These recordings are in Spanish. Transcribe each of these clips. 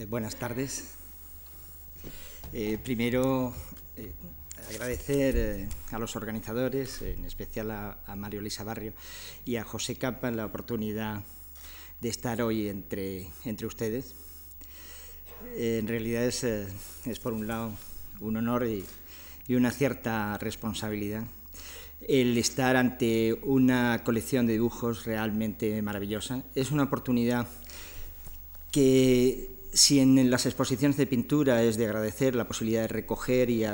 Eh, buenas tardes. Eh, primero, eh, agradecer a los organizadores, en especial a, Mario Lisa Barrio y a José Capa, la oportunidad de estar hoy entre, entre ustedes. en realidad es, es, por un lado, un honor y, y una cierta responsabilidad el estar ante una colección de dibujos realmente maravillosa. Es una oportunidad que si en las exposiciones de pintura es de agradecer la posibilidad de recoger y,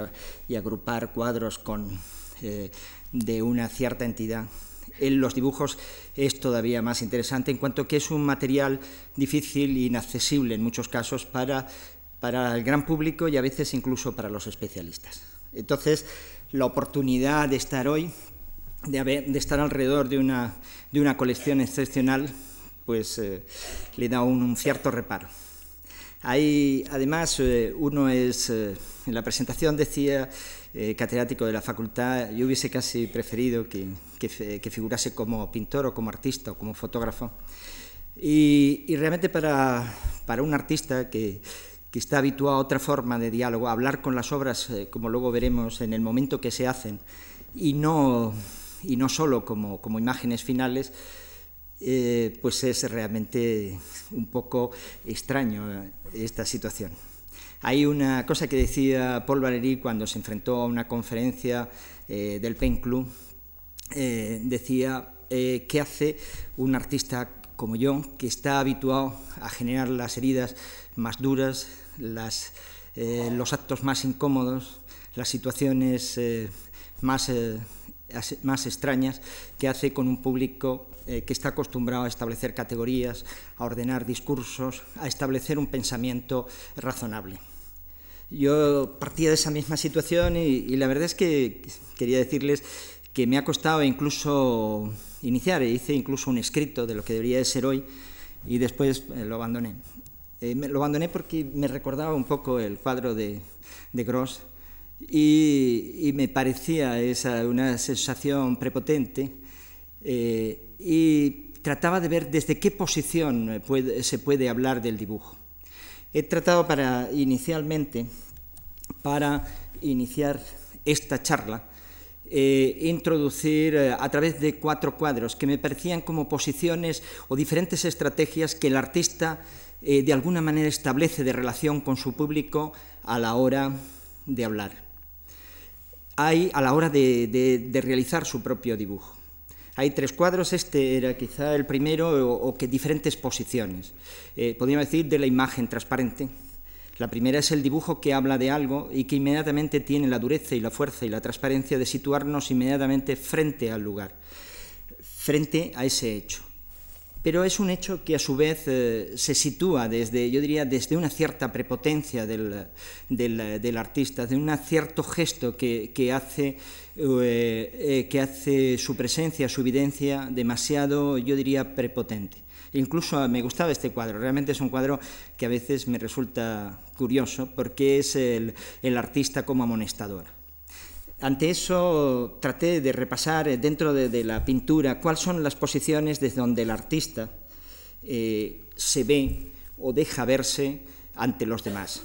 agrupar cuadros eh, de una cierta entidad, en los dibujos es todavía más interesante en cuanto que es un material difícil e inaccesible en muchos casos para, el gran público y a veces incluso para los especialistas. Entonces, la oportunidad de estar hoy, de, estar alrededor de una, de una colección excepcional, pues eh, le da un, cierto reparo. Hay, además, eh, uno es, eh, en la presentación decía, catedrático de la facultad, yo hubiese casi preferido que, que, figurase como pintor o como artista o como fotógrafo. Y, y realmente para, para, un artista que, que, está habituado a otra forma de diálogo, a hablar con las obras, como luego veremos, en el momento que se hacen, y no, y no solo como, como imágenes finales, eh, pues es realmente un poco extraño eh, esta situación. Hay una cosa que decía Paul Valéry cuando se enfrentó a una conferencia eh, del Pen Club, decía, ¿qué hace un artista como yo, que está habituado a generar las heridas más duras, los actos más incómodos, las situaciones más, más extrañas, que hace con un público eh, que está acostumbrado a establecer categorías, a ordenar discursos, a establecer un pensamiento razonable. Yo partía de esa misma situación y, la verdad es que quería decirles que me ha costado incluso iniciar, e hice incluso un escrito de lo que debería de ser hoy y después eh, lo abandoné. Eh, lo abandoné porque me recordaba un poco el cuadro de, de Gross y, me parecía esa, una sensación prepotente y trataba de ver desde qué posición se puede hablar del dibujo. He tratado para inicialmente, para iniciar esta charla, eh, introducir eh, a través de cuatro cuadros que me parecían como posiciones o diferentes estrategias que el artista eh, de alguna manera establece de relación con su público a la hora de hablar. Hay a la hora de realizar su propio dibujo. Hay tres cuadros, este era quizá el primero, o, que diferentes posiciones. Eh, podríamos decir de la imagen transparente. La primera es el dibujo que habla de algo y que inmediatamente tiene la dureza y la fuerza y la transparencia de situarnos inmediatamente frente al lugar, frente a ese hecho pero es un hecho que a su vez eh, se sitúa desde, yo diría, desde una cierta prepotencia del, del, artista, de un cierto gesto que, que hace, eh, eh, que hace su presencia, su evidencia demasiado, yo diría, prepotente. Incluso me gustaba este cuadro, realmente es un cuadro que a veces me resulta curioso porque es el, el artista como amonestador. Ante eso traté de repasar eh, dentro de, la pintura cuáles son las posiciones desde donde el artista eh, se ve o deja verse ante los demás.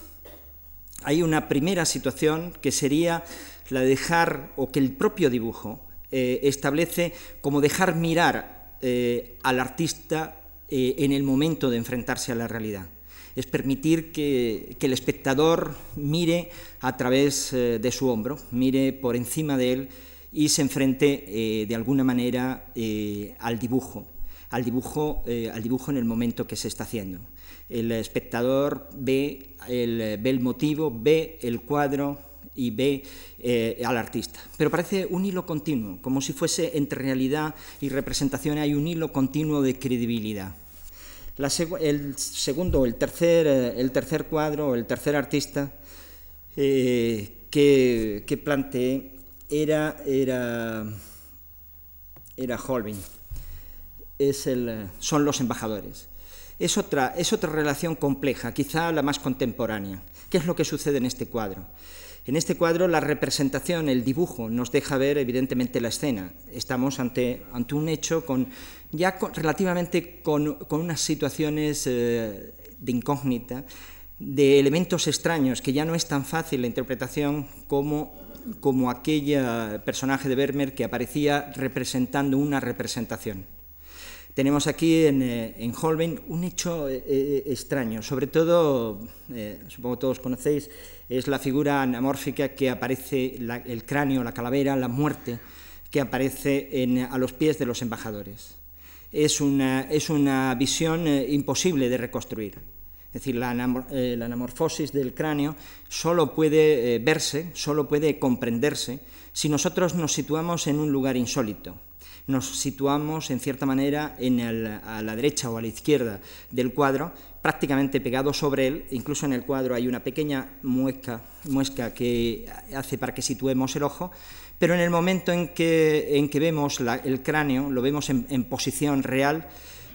Hay una primera situación que sería la de dejar, o que el propio dibujo eh, establece como dejar mirar al artista en el momento de enfrentarse a la realidad es permitir que, el espectador mire a través eh, de su hombro, mire por encima de él y se enfrente eh, de alguna manera eh, al dibujo, al dibujo, al dibujo en el momento que se está haciendo. El espectador ve el, ve el motivo, ve el cuadro y ve al artista. Pero parece un hilo continuo, como si fuese entre realidad y representación hay un hilo continuo de credibilidad el segundo, el tercer, eh, el tercer cuadro, el tercer artista eh, que, que, planteé era, era, era Holbein. Es el, son los embajadores. Es otra, es otra relación compleja, quizá la más contemporánea. ¿Qué es lo que sucede en este cuadro? En este cuadro la representación, el dibujo, nos deja ver evidentemente la escena. Estamos ante, ante un hecho con, ya relativamente con, unas situaciones eh, de incógnita, de elementos extraños, que ya no es tan fácil la interpretación como, como aquel personaje de Vermeer que aparecía representando una representación. Tenemos aquí en, eh, en Holbein un hecho eh, eh, extraño, sobre todo, supongo todos conocéis, es la figura anamórfica que aparece, el cráneo, la calavera, la muerte, que aparece a los pies de los embajadores. Es una, es una visión imposible de reconstruir. Es decir, la, anamorfosis del cráneo solo puede verse, solo puede comprenderse si nosotros nos situamos en un lugar insólito, nos situamos en cierta manera en a la derecha o a la izquierda del cuadro, prácticamente pegado sobre él, incluso en el cuadro hay una pequeña muesca, muesca que hace para que situemos el ojo, pero en el momento en que, en que vemos el cráneo, lo vemos en, posición real,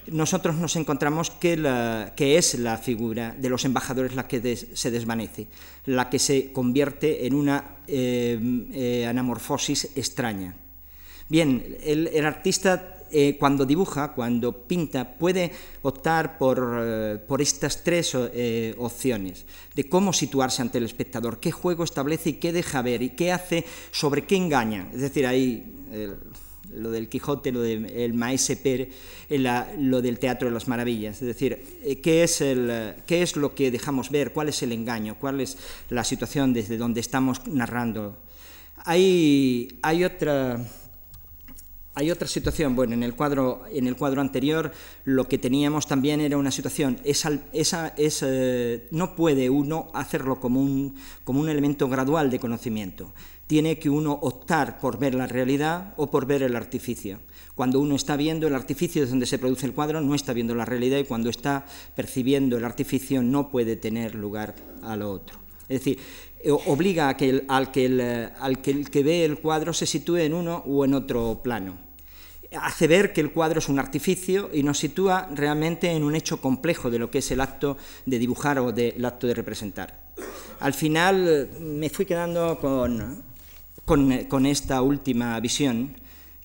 nosotros nos encontramos que, la, que, es la figura de los embajadores la que se desvanece, la que se convierte en una eh, eh, anamorfosis extraña. Bien, el, artista eh, cuando dibuja, cuando pinta, puede optar por, eh, estas tres eh, opciones de cómo situarse ante el espectador, qué juego establece y qué deja ver y qué hace, sobre qué engaña. Es decir, ahí lo del Quijote, lo del Maese Pérez, lo del Teatro de las Maravillas. Es decir, ¿qué es, qué es lo que dejamos ver, cuál es el engaño, cuál es la situación desde donde estamos narrando. Hay, hay otra hay otra situación, bueno, en el cuadro, en el cuadro anterior lo que teníamos también era una situación, esa, es, eh, no puede uno hacerlo como un, como un elemento gradual de conocimiento, tiene que uno optar por ver la realidad o por ver el artificio. Cuando uno está viendo el artificio es donde se produce el cuadro, no está viendo la realidad y cuando está percibiendo el artificio no puede tener lugar a lo otro. Es decir, eh, obliga a que el, al, que el, al que el que ve el cuadro se sitúe en uno o en otro plano hace ver que el cuadro es un artificio y nos sitúa realmente en un hecho complejo de lo que es el acto de dibujar o del acto de representar. Al final me fui quedando con, con, esta última visión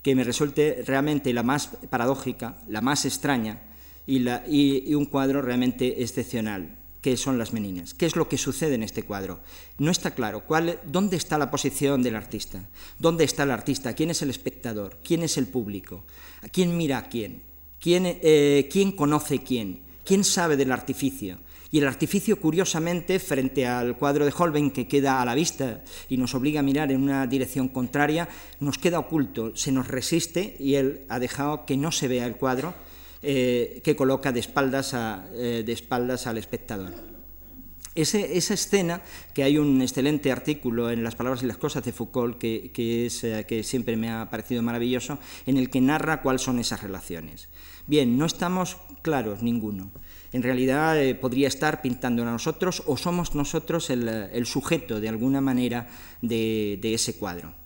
que me resulte realmente la más paradójica, la más extraña y un cuadro realmente excepcional qué son las meninas, qué es lo que sucede en este cuadro. No está claro dónde está la posición del artista, dónde está el artista, quién es el espectador, quién es el público, a quién mira a quién, quién, eh, quién conoce quién, quién sabe del artificio. Y el artificio, curiosamente, frente al cuadro de Holbein, que queda a la vista y nos obliga a mirar en una dirección contraria, nos queda oculto, se nos resiste y él ha dejado que no se vea el cuadro eh, que coloca de espaldas, eh, de espaldas al espectador. esa escena, que hay un excelente artículo en Las palabras y las cosas de Foucault, que, es, eh, que siempre me ha parecido maravilloso, en el que narra cuáles son esas relaciones. Bien, no estamos claros ninguno. En realidad podría estar pintando a nosotros o somos nosotros el, sujeto de alguna manera de ese cuadro.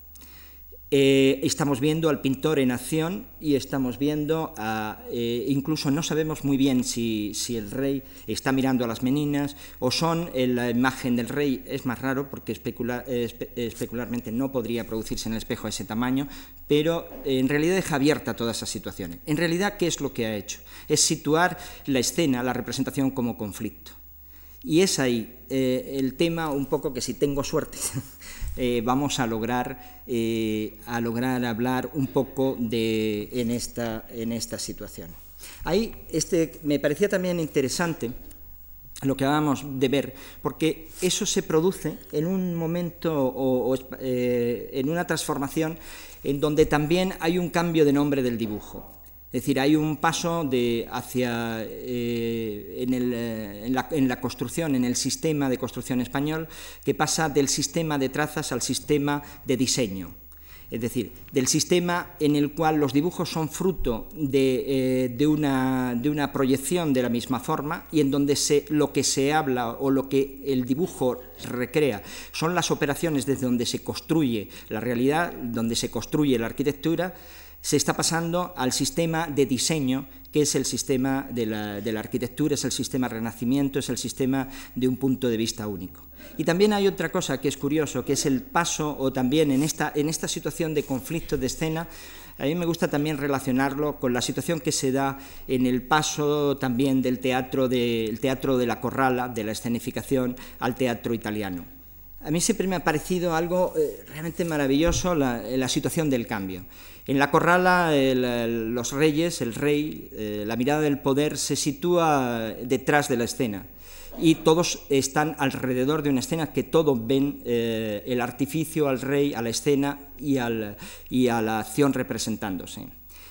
Eh, estamos viendo al pintor en acción y estamos viendo, a, eh, incluso no sabemos muy bien si, el rey está mirando a las meninas o son la imagen del rey, es más raro porque especularmente no podría producirse en el espejo a ese tamaño, pero en realidad deja abierta todas esas situaciones. En realidad, ¿qué es lo que ha hecho? Es situar la escena, la representación como conflicto. Y es ahí eh, el tema un poco que si tengo suerte Eh, vamos a lograr, eh, a lograr hablar un poco de, en, esta, en esta situación. Ahí este, me parecía también interesante lo que acabamos de ver, porque eso se produce en un momento o, eh, en una transformación en donde también hay un cambio de nombre del dibujo. Es decir, hay un paso de hacia, eh, eh, en, la, construcción, en el sistema de construcción español, que pasa del sistema de trazas al sistema de diseño. Es decir, del sistema en el cual los dibujos son fruto de, eh, una, proyección de la misma forma y en donde lo que se habla o lo que el dibujo recrea son las operaciones desde donde se construye la realidad, donde se construye la arquitectura, se está pasando al sistema de diseño, que es el sistema de la, arquitectura, es el sistema renacimiento, es el sistema de un punto de vista único. Y también hay otra cosa que es curioso, que es el paso, o también en esta, situación de conflicto de escena, A mí me gusta también relacionarlo con la situación que se da en el paso también del teatro de, teatro de la corrala, de la escenificación, al teatro italiano. A mí siempre me ha parecido algo eh, realmente maravilloso la, situación del cambio. En la corrala, los reyes, el rey, eh, la mirada del poder se sitúa detrás de la escena y todos están alrededor de una escena que todos ven eh, el artificio al rey, a la escena y, a la acción representándose.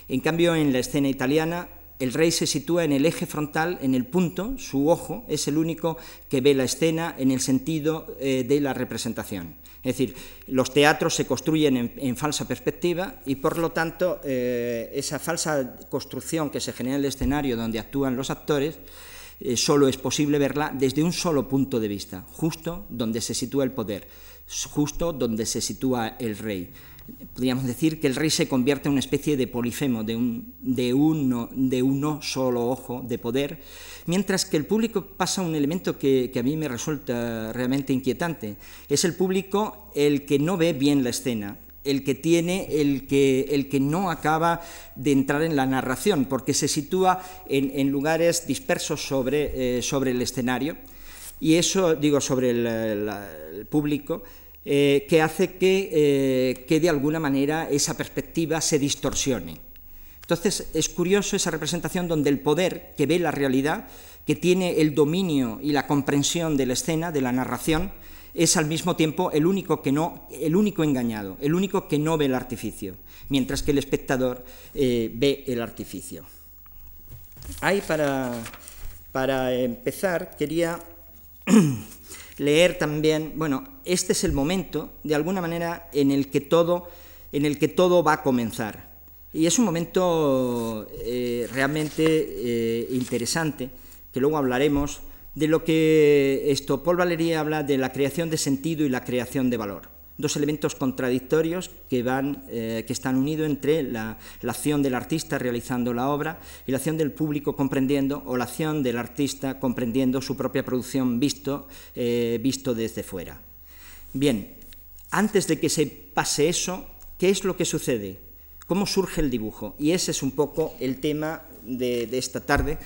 En cambio, en la escena italiana, el rey se sitúa en el eje frontal, en el punto, su ojo es el único que ve la escena en el sentido eh, de la representación. Es decir, los teatros se construyen en, falsa perspectiva y por lo tanto eh, esa falsa construcción que se genera en el escenario donde actúan los actores eh, solo es posible verla desde un solo punto de vista, justo donde se sitúa el poder, justo donde se sitúa el rey. Podríamos decir que el rey se convierte en una especie de polifemo, de, un, de, uno, de uno solo ojo de poder, mientras que el público pasa un elemento que, a mí me resulta realmente inquietante. Es el público el que no ve bien la escena, el que tiene, el que, el que no acaba de entrar en la narración, porque se sitúa en, lugares dispersos sobre, eh, sobre, el escenario, y eso, digo, sobre el, público, eh, que hace que, eh, que de alguna manera esa perspectiva se distorsione. Entonces es curioso esa representación donde el poder que ve la realidad, que tiene el dominio y la comprensión de la escena, de la narración, es al mismo tiempo el único, que no, el único engañado, el único que no ve el artificio, mientras que el espectador eh, ve el artificio. Ahí para, para empezar quería leer también, bueno, este es el momento, de alguna manera, en el que todo, en el que todo va a comenzar. Y es un momento eh, realmente eh, interesante, que luego hablaremos, de lo que esto Paul Valéry habla de la creación de sentido y la creación de valor. Dos elementos contradictorios que, van, eh, que están unidos entre la, acción del artista realizando la obra y la acción del público comprendiendo, o la acción del artista comprendiendo su propia producción visto, visto desde fuera. Bien, antes de que se pase eso, ¿qué es lo que sucede? ¿Cómo surge el dibujo? Y ese es un poco el tema de esta tarde,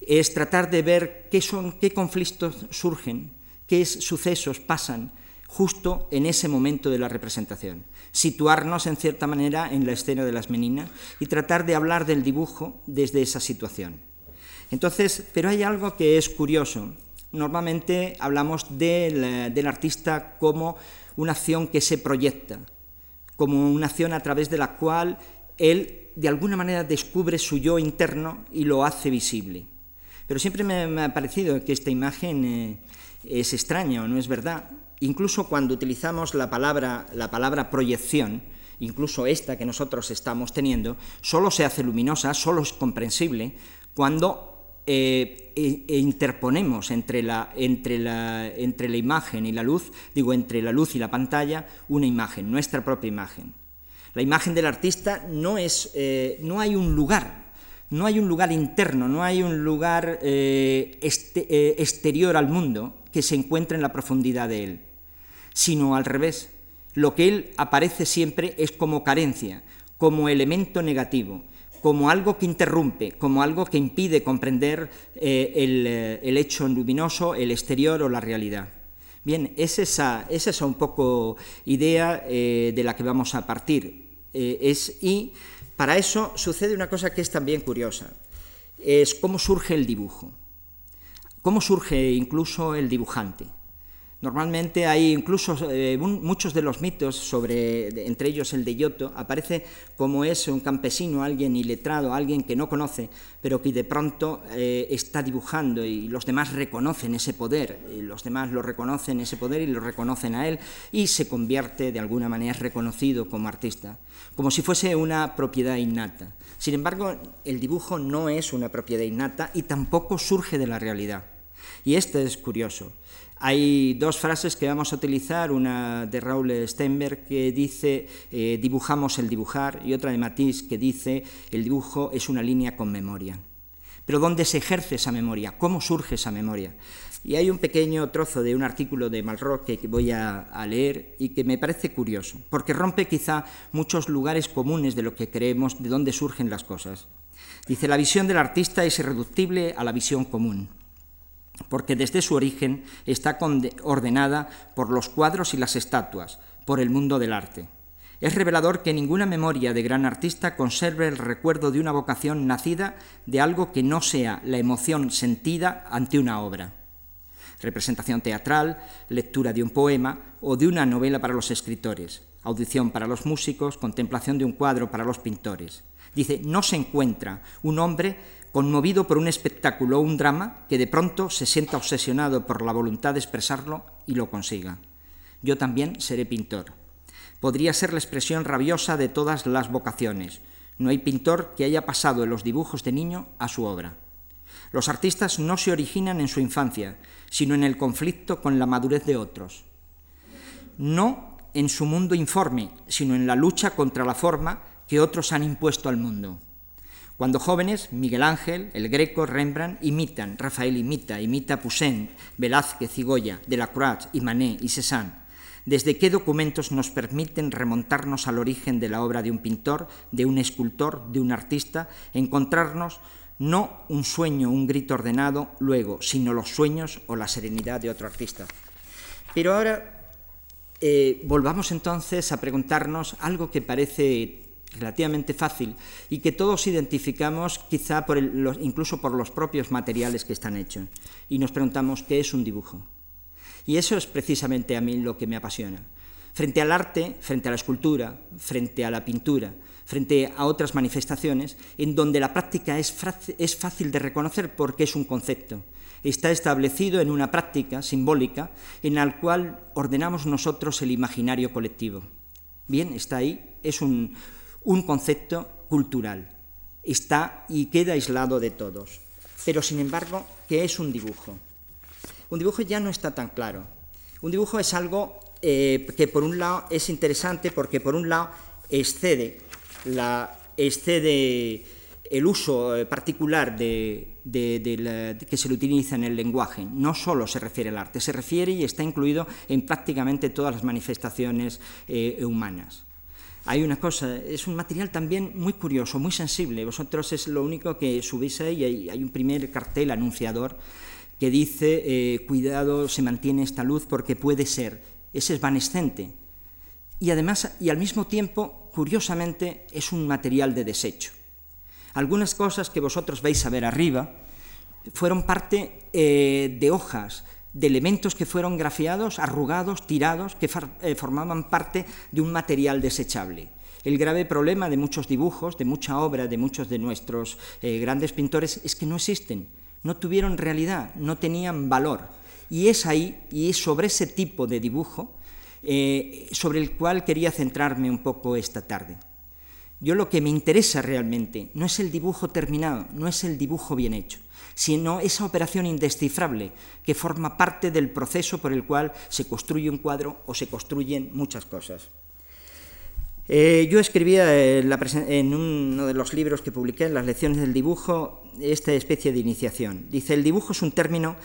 es tratar de ver qué son, qué conflictos surgen, qué sucesos pasan justo en ese momento de la representación. Situarnos en cierta manera en la escena de las meninas y tratar de hablar del dibujo desde esa situación. Entonces, pero hay algo que es curioso. Normalmente hablamos del, del artista como una acción que se proyecta, como una acción a través de la cual él de alguna manera descubre su yo interno y lo hace visible. Pero siempre me, ha parecido que esta imagen eh, es extraña o no es verdad. Incluso cuando utilizamos la palabra, la palabra proyección, incluso esta que nosotros estamos teniendo, solo se hace luminosa, solo es comprensible cuando eh, e, e interponemos entre la, entre, la, entre la imagen y la luz, digo, entre la luz y la pantalla, una imagen, nuestra propia imagen. La imagen del artista no, es, eh, no hay un lugar no hay un lugar interno, no hay un lugar eh, este, exterior al mundo que se encuentre en la profundidad de él, sino al revés. Lo que él aparece siempre es como carencia, como elemento negativo, como algo que interrumpe, como algo que impide comprender eh, el, hecho luminoso, el exterior o la realidad. Bien, es esa, es un poco idea de la que vamos a partir. es, y para eso sucede una cosa que es también curiosa, es cómo surge el dibujo, cómo surge incluso el dibujante. Normalmente hay incluso eh, muchos de los mitos sobre, entre ellos el de Giotto, aparece como es un campesino, alguien iletrado, alguien que no conoce, pero que de pronto eh, está dibujando y los demás reconocen ese poder, y los demás lo reconocen ese poder y lo reconocen a él y se convierte de alguna manera reconocido como artista, como si fuese una propiedad innata. Sin embargo, el dibujo no es una propiedad innata y tampoco surge de la realidad. Y esto es curioso. Hay dos frases que vamos a utilizar, una de Raúl Steinberg que dice eh, dibujamos el dibujar y otra de Matisse que dice el dibujo es una línea con memoria. Pero ¿dónde se ejerce esa memoria? ¿Cómo surge esa memoria? Y hay un pequeño trozo de un artículo de Malraux que voy a, leer y que me parece curioso, porque rompe quizá muchos lugares comunes de lo que creemos, de dónde surgen las cosas. Dice, la visión del artista es irreductible a la visión común, porque desde su origen está ordenada por los cuadros y las estatuas, por el mundo del arte. Es revelador que ninguna memoria de gran artista conserve el recuerdo de una vocación nacida de algo que no sea la emoción sentida ante una obra. Representación teatral, lectura de un poema o de una novela para los escritores, audición para los músicos, contemplación de un cuadro para los pintores. Dice, no se encuentra un hombre conmovido por un espectáculo o un drama que de pronto se sienta obsesionado por la voluntad de expresarlo y lo consiga. Yo también seré pintor podría ser la expresión rabiosa de todas las vocaciones. No hay pintor que haya pasado en los dibujos de niño a su obra. Los artistas no se originan en su infancia, sino en el conflicto con la madurez de otros. No en su mundo informe, sino en la lucha contra la forma que otros han impuesto al mundo. Cuando jóvenes, Miguel Ángel, el Greco, Rembrandt imitan, Rafael imita, imita Poussin, Velázquez y Goya, Delacroix y Manet y Cézanne desde qué documentos nos permiten remontarnos al origen de la obra de un pintor, de un escultor, de un artista, encontrarnos no un sueño, un grito ordenado luego, sino los sueños o la serenidad de otro artista. Pero ahora eh, volvamos entonces a preguntarnos algo que parece relativamente fácil y que todos identificamos quizá incluso por los propios materiales que están hechos. Y nos preguntamos, ¿qué es un dibujo? Y eso es precisamente a mí lo que me apasiona. Frente al arte, frente a la escultura, frente a la pintura, frente a otras manifestaciones, en donde la práctica es, es fácil de reconocer porque es un concepto. Está establecido en una práctica simbólica en la cual ordenamos nosotros el imaginario colectivo. Bien, está ahí, es un, un concepto cultural. Está y queda aislado de todos. Pero, sin embargo, ¿qué es un dibujo? un dibujo ya no está tan claro. Un dibujo es algo eh, que por un lado es interesante porque por un lado excede, el uso eh, particular que se le utiliza en el lenguaje. No solo se refiere al arte, se refiere y está incluido en prácticamente todas las manifestaciones eh, humanas. Hay una cosa, es un material también muy curioso, muy sensible. Vosotros es lo único que subís ahí y hay un primer cartel anunciador que dice, eh, cuidado, se mantiene esta luz porque puede ser, es evanescente. Y además, y al mismo tiempo, curiosamente, es un material de desecho. Algunas cosas que vosotros vais a ver arriba fueron parte eh, de hojas, de elementos que fueron grafiados, arrugados, tirados, que eh, formaban parte de un material desechable. El grave problema de muchos dibujos, de mucha obra, de muchos de nuestros grandes pintores, es que no existen no tuvieron realidad, no tenían valor. Y es ahí, y es sobre ese tipo de dibujo, eh, sobre el cual quería centrarme un poco esta tarde. Yo lo que me interesa realmente no es el dibujo terminado, no es el dibujo bien hecho, sino esa operación indescifrable que forma parte del proceso por el cual se construye un cuadro o se construyen muchas cosas. Eh, yo escribía en, uno de los libros que publiqué, en las lecciones del dibujo, esta especie de iniciación. Dice, el dibujo es un término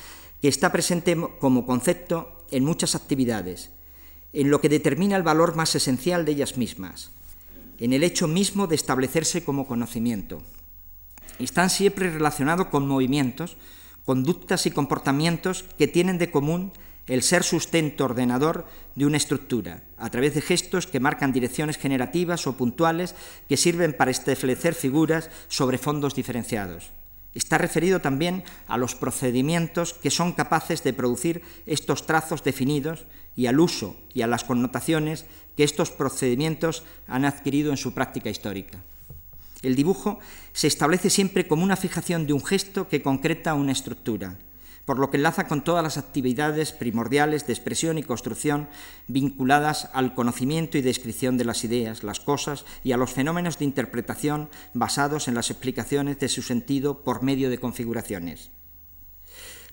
que está presente como concepto en muchas actividades, en lo que determina el valor más esencial de ellas mismas, en el hecho mismo de establecerse como conocimiento. Están siempre relacionados con movimientos, conductas y comportamientos que tienen de común el ser sustento ordenador de una estructura, a través de gestos que marcan direcciones generativas o puntuales que sirven para establecer figuras sobre fondos diferenciados. Está referido también a los procedimientos que son capaces de producir estos trazos definidos y al uso y a las connotaciones que estos procedimientos han adquirido en su práctica histórica. El dibujo se establece siempre como una fijación de un gesto que concreta una estructura, por lo que enlaza con todas las actividades primordiales de expresión y construcción vinculadas al conocimiento y descripción de las ideas, las cosas y a los fenómenos de interpretación basados en las explicaciones de su sentido por medio de configuraciones.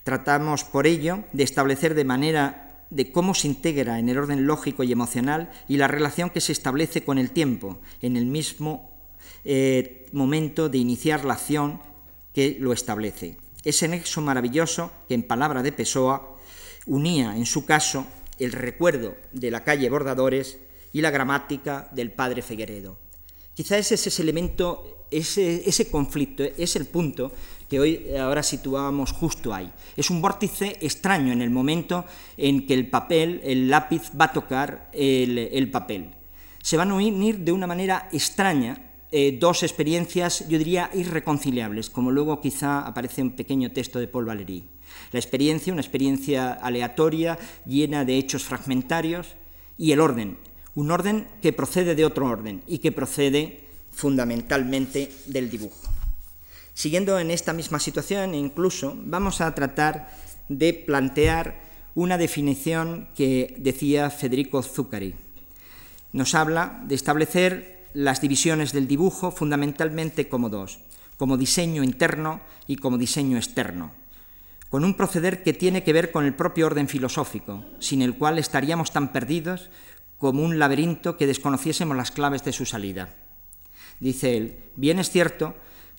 Tratamos por ello de establecer de manera de cómo se integra en el orden lógico y emocional y la relación que se establece con el tiempo en el mismo eh, momento de iniciar la acción que lo establece ese nexo maravilloso que en palabra de Pessoa unía en su caso el recuerdo de la calle Bordadores y la gramática del padre Figueredo. Quizá ese es ese elemento, ese, conflicto, es el punto que hoy ahora situábamos justo ahí. Es un vórtice extraño en el momento en que el papel, el lápiz va a tocar el, papel. Se van a unir de una manera extraña eh, dos experiencias, yo diría, irreconciliables, como luego quizá aparece un pequeño texto de Paul Valéry. La experiencia, una experiencia aleatoria, llena de hechos fragmentarios, y el orden, un orden que procede de otro orden y que procede fundamentalmente del dibujo. Siguiendo en esta misma situación, incluso vamos a tratar de plantear una definición que decía Federico Zuccari. Nos habla de establecer las divisiones del dibujo fundamentalmente como dos, como diseño interno y como diseño externo, con un proceder que tiene que ver con el propio orden filosófico, sin el cual estaríamos tan perdidos como un laberinto que desconociésemos las claves de su salida. Dice él, bien es cierto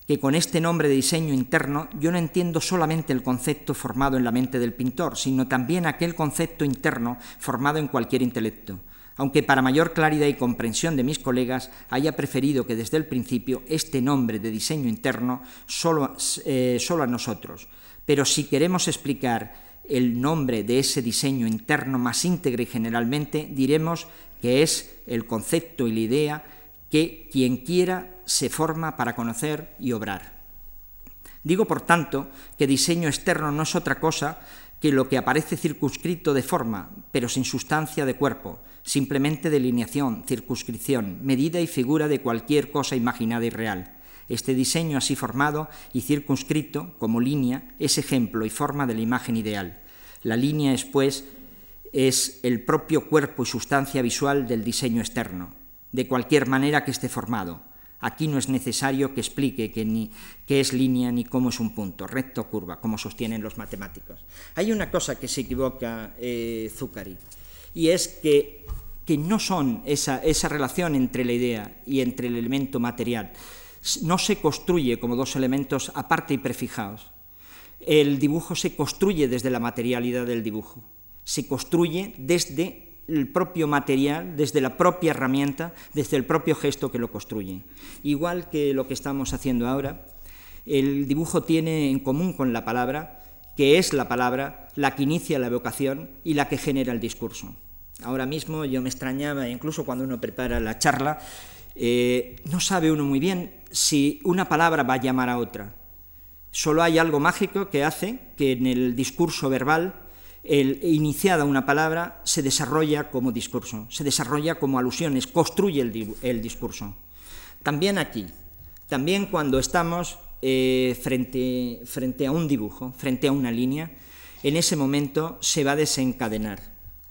que con este nombre de diseño interno yo no entiendo solamente el concepto formado en la mente del pintor, sino también aquel concepto interno formado en cualquier intelecto, aunque para mayor claridad y comprensión de mis colegas haya preferido que desde el principio este nombre de diseño interno solo, eh, solo a nosotros. Pero si queremos explicar el nombre de ese diseño interno más íntegro y generalmente, diremos que es el concepto y la idea que quien quiera se forma para conocer y obrar. Digo, por tanto, que diseño externo no es otra cosa que lo que aparece circunscrito de forma, pero sin sustancia de cuerpo, simplemente delineación, circunscripción, medida y figura de cualquier cosa imaginada y real. Este diseño así formado y circunscrito, como línea, es ejemplo y forma de la imagen ideal. La línea es, pues, es el propio cuerpo y sustancia visual del diseño externo de cualquier manera que esté formado. Aquí no es necesario que explique que ni qué es línea ni cómo es un punto, recto o curva, como sostienen los matemáticos. Hay una cosa que se equivoca eh, Zuccari, y es que, que no son esa, esa relación entre la idea y entre el elemento material. No se construye como dos elementos aparte y prefijados. El dibujo se construye desde la materialidad del dibujo, se construye desde el propio material, desde la propia herramienta, desde el propio gesto que lo construye. Igual que lo que estamos haciendo ahora, el dibujo tiene en común con la palabra, que es la palabra la que inicia la evocación y la que genera el discurso. Ahora mismo yo me extrañaba, incluso cuando uno prepara la charla, eh, no sabe uno muy bien si una palabra va a llamar a otra. Solo hay algo mágico que hace que en el discurso verbal el, iniciada una palabra se desarrolla como discurso, se desarrolla como alusiones, construye el, discurso. También aquí, también cuando estamos eh, frente, frente a un dibujo, frente a una línea, en ese momento se va a desencadenar.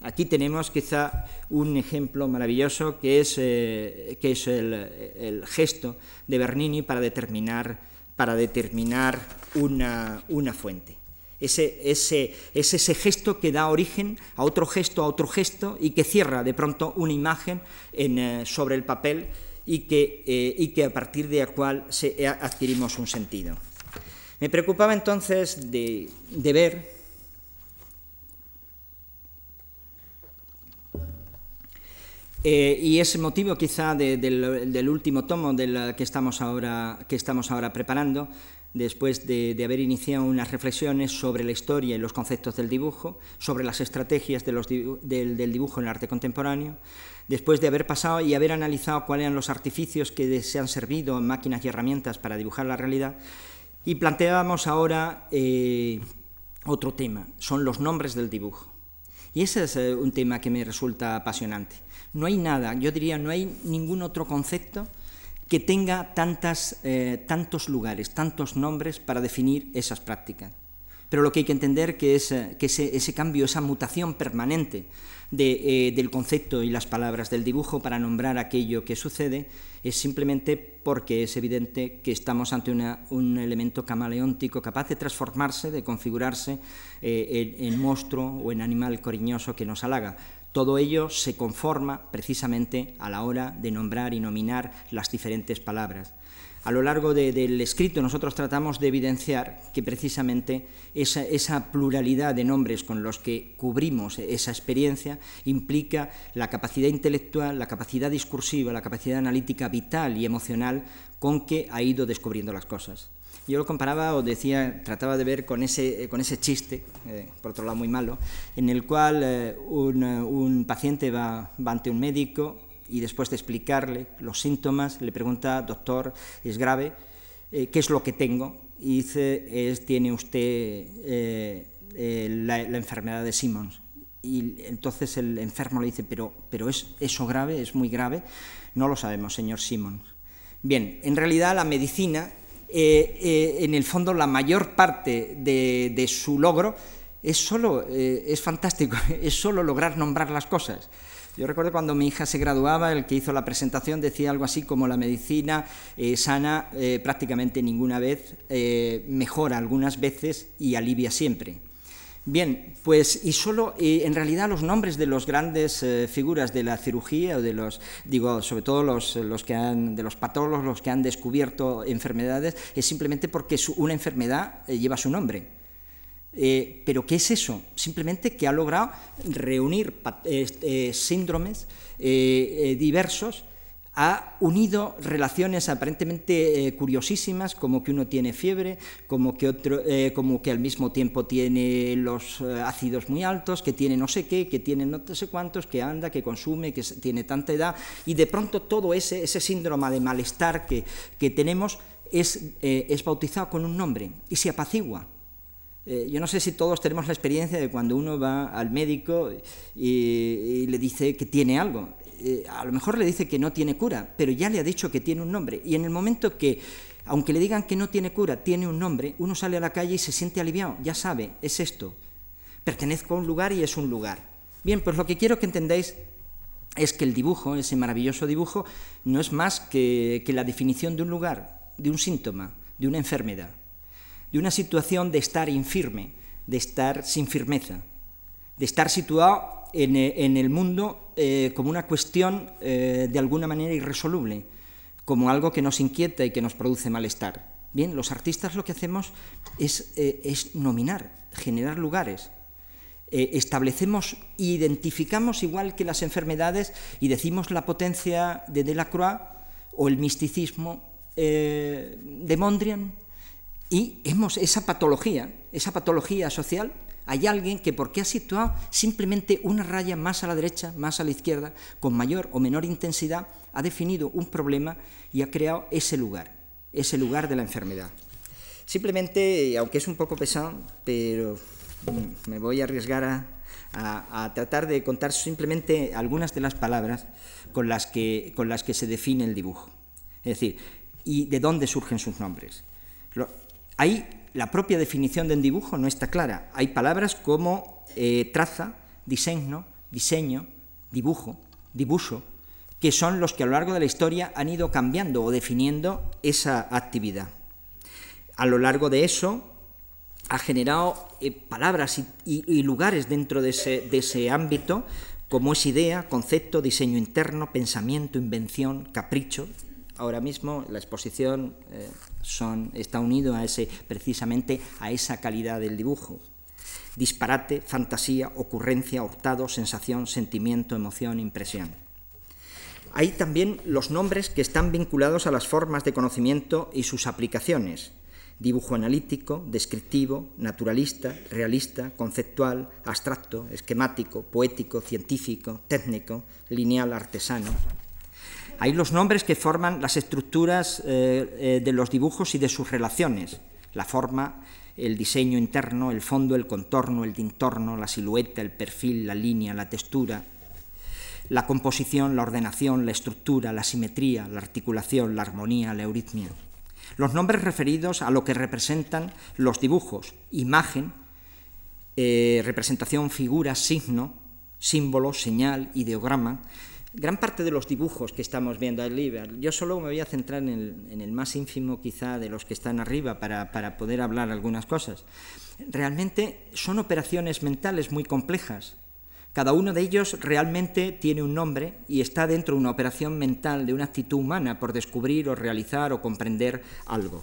Aquí tenemos quizá un ejemplo maravilloso que es, eh, que es el, gesto de Bernini para determinar, para determinar una fuente. Ese, ese, es ese gesto que da origen a otro gesto, a otro gesto, y que cierra de pronto una imagen eh, sobre el papel y que, eh, y que, a partir de la cual se, adquirimos un sentido. Me preocupaba entonces de, ver eh, y es motivo quizá del, último tomo del que estamos ahora, que estamos ahora preparando, después de, haber iniciado unas reflexiones sobre la historia y los conceptos del dibujo, sobre las estrategias del, dibujo en el arte contemporáneo, después de haber pasado y haber analizado cuáles eran los artificios que se han servido en máquinas y herramientas para dibujar la realidad, y planteábamos ahora eh, otro tema, son los nombres del dibujo. Y ese es eh, un tema que me resulta apasionante. No hay nada, yo diría, no hay ningún otro concepto que tenga tantas, eh, tantos lugares, tantos nombres para definir esas prácticas. Pero lo que hay que entender que es eh, que ese, cambio, esa mutación permanente eh, del concepto y las palabras del dibujo para nombrar aquello que sucede es simplemente porque es evidente que estamos ante un elemento camaleóntico capaz de transformarse, de configurarse en monstruo o en animal cariñoso que nos halaga. Todo ello se conforma precisamente a la hora de nombrar y nominar las diferentes palabras. A lo largo del escrito nosotros tratamos de evidenciar que precisamente esa, pluralidad de nombres con los que cubrimos esa experiencia implica la capacidad intelectual, la capacidad discursiva, la capacidad analítica vital y emocional con que ha ido descubriendo las cosas. Yo lo comparaba o decía, trataba de ver con ese, con ese chiste, eh, por otro lado muy malo, en el cual eh, un, paciente va ante un médico y después de explicarle los síntomas, le pregunta, doctor, ¿es grave? Eh, ¿Qué es lo que tengo? Y dice, tiene usted eh, eh, la, enfermedad de Simmons. Y entonces el enfermo le dice, pero, pero ¿es eso grave? ¿Es muy grave? No lo sabemos, señor Simmons. Bien, en realidad la medicina, en el fondo la mayor parte de, su logro es solo, es fantástico, es solo lograr nombrar las cosas. Yo recuerdo cuando mi hija se graduaba, el que hizo la presentación decía algo así como la medicina eh, sana eh, prácticamente ninguna vez, eh, mejora algunas veces y alivia siempre. Bien, pues y solo en realidad los nombres de las grandes figuras de la cirugía o de los digo sobre todo los, los, que han de los patólogos los que han descubierto enfermedades es simplemente porque una enfermedad lleva su nombre. Eh, ¿Pero qué es eso? Simplemente que ha logrado reunir eh, síndromes eh, diversos, ha unido relaciones aparentemente curiosísimas, como que uno tiene fiebre, como que, otro, como que al mismo tiempo tiene los ácidos muy altos, que tiene no sé qué, que tiene no sé cuántos, que anda, que consume, que tiene tanta edad, y de pronto todo ese, síndrome de malestar que, tenemos es, bautizado con un nombre y se apacigua eh, yo no sé si todos tenemos la experiencia de cuando uno va al médico y, le dice que tiene algo. Eh, a lo mejor le dice que no tiene cura, pero ya le ha dicho que tiene un nombre. Y en el momento que, aunque le digan que no tiene cura, tiene un nombre, uno sale a la calle y se siente aliviado, ya sabe, es esto. Pertenezco a un lugar y es un lugar. Bien, pues lo que quiero que entendáis es que el dibujo, ese maravilloso dibujo, no es más que la definición de un lugar, de un síntoma, de una enfermedad de una situación de estar infirme, de estar sin firmeza, de estar situado en, eh, el mundo eh, como una cuestión eh, de alguna manera irresoluble, como algo que nos inquieta y que nos produce malestar. Bien, los artistas lo que hacemos es, es nominar, generar lugares. establecemos, identificamos igual que las enfermedades y decimos la potencia de Delacroix o el misticismo de Mondrian y hemos esa patología, esa patología social, hay alguien que porque ha situado simplemente una raya más a la derecha, más a la izquierda, con mayor o menor intensidad, ha definido un problema y ha creado ese lugar, ese lugar de la enfermedad. Simplemente, aunque es un poco pesado, pero me voy a arriesgar a, tratar de contar simplemente algunas de las palabras con las, que, con las que se define el dibujo. Es decir, y de dónde surgen sus nombres. Ahí la propia definición del dibujo no está clara. Hay palabras como eh, traza, diseño, diseño, dibujo, dibujo, que son los que a lo largo de la historia han ido cambiando o definiendo esa actividad. A lo largo de eso ha generado eh, palabras y, lugares dentro de ese, de ese ámbito como es idea, concepto, diseño interno, pensamiento, invención, capricho, ahora mismo la exposición eh, son, está unido a ese, precisamente a esa calidad del dibujo. Disparate, fantasía, ocurrencia, hurtado, sensación, sentimiento, emoción, impresión. Hay también los nombres que están vinculados a las formas de conocimiento y sus aplicaciones. Dibujo analítico, descriptivo, naturalista, realista, conceptual, abstracto, esquemático, poético, científico, técnico, lineal, artesano, hay los nombres que forman las estructuras eh, eh, de los dibujos y de sus relaciones, la forma, el diseño interno, el fondo, el contorno, el entorno, la silueta, el perfil, la línea, la textura, la composición, la ordenación, la estructura, la simetría, la articulación, la armonía, la euritmia. Los nombres referidos a lo que representan los dibujos, imagen, eh, representación, figura, signo, símbolo, señal, ideograma, gran parte de los dibujos que estamos viendo ahí, yo solo me voy a centrar en el, más ínfimo quizá de los que están arriba para, poder hablar algunas cosas. Realmente son operaciones mentales muy complejas, Cada uno de ellos realmente tiene un nombre y está dentro de una operación mental, de una actitud humana por descubrir o realizar o comprender algo.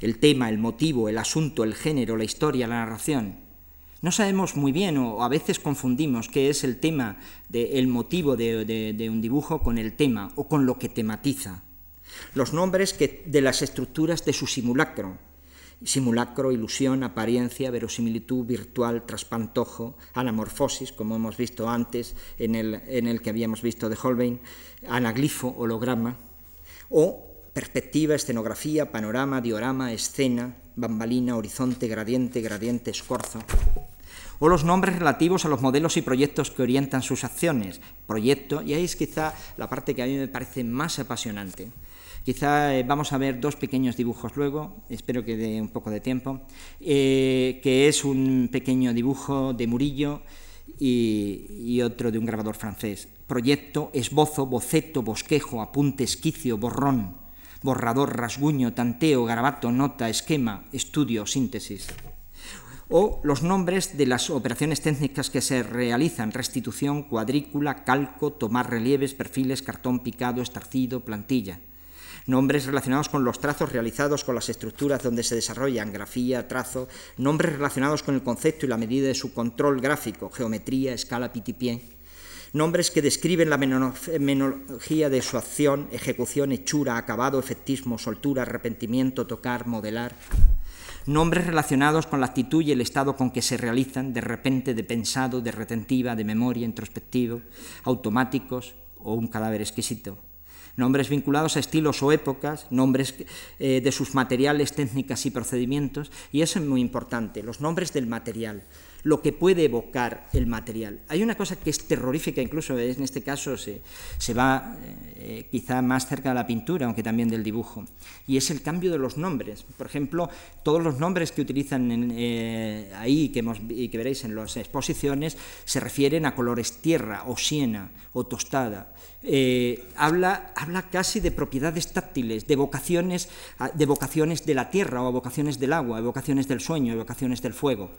El tema, el motivo, el asunto, el género, la historia, la narración. No sabemos muy bien o a veces confundimos qué es el tema, el motivo de, de, un dibujo con el tema o con lo que tematiza. Los nombres de las estructuras de su simulacro, simulacro, ilusión, apariencia, verosimilitud, virtual, traspantojo, anamorfosis, como hemos visto antes en el, en el que habíamos visto de Holbein, anaglifo, holograma, o perspectiva, escenografía, panorama, diorama, escena, bambalina, horizonte, gradiente, gradiente, escorzo. O los nombres relativos a los modelos y proyectos que orientan sus acciones. Proyecto, y ahí es quizá la parte que a mí me parece más apasionante Quizá eh, vamos a ver dos pequeños dibujos luego, espero que dé un poco de tiempo, eh, que es un pequeño dibujo de Murillo y, otro de un grabador francés. Proyecto, esbozo, boceto, bosquejo, apunte, esquicio, borrón, borrador, rasguño, tanteo, garabato, nota, esquema, estudio, síntesis. O los nombres de las operaciones técnicas que se realizan, restitución, cuadrícula, calco, tomar relieves, perfiles, cartón picado, estarcido, plantilla. Nombres relacionados con los trazos realizados con las estructuras donde se desarrollan, grafía, trazo, nombres relacionados con el concepto y la medida de su control gráfico, geometría, escala, pitipié, nombres que describen la menología de su acción, ejecución, hechura, acabado, efectismo, soltura, arrepentimiento, tocar, modelar, nombres relacionados con la actitud y el estado con que se realizan, de repente, de pensado, de retentiva, de memoria, introspectivo, automáticos o un cadáver exquisito. Nombres vinculados a estilos o épocas, nombres eh, de sus materiales, técnicas y procedimientos, y eso es muy importante, los nombres del material, lo que puede evocar el material. Hay una cosa que es terrorífica, incluso en este caso se, va eh, quizá más cerca de la pintura, aunque también del dibujo, y es el cambio de los nombres. Por ejemplo, todos los nombres que utilizan eh, ahí que y que veréis en las exposiciones se refieren a colores tierra o siena o tostada eh, habla, habla casi de propiedades táctiles, de vocaciones, de vocaciones de la tierra o vocaciones del agua, vocaciones del sueño, vocaciones del fuego.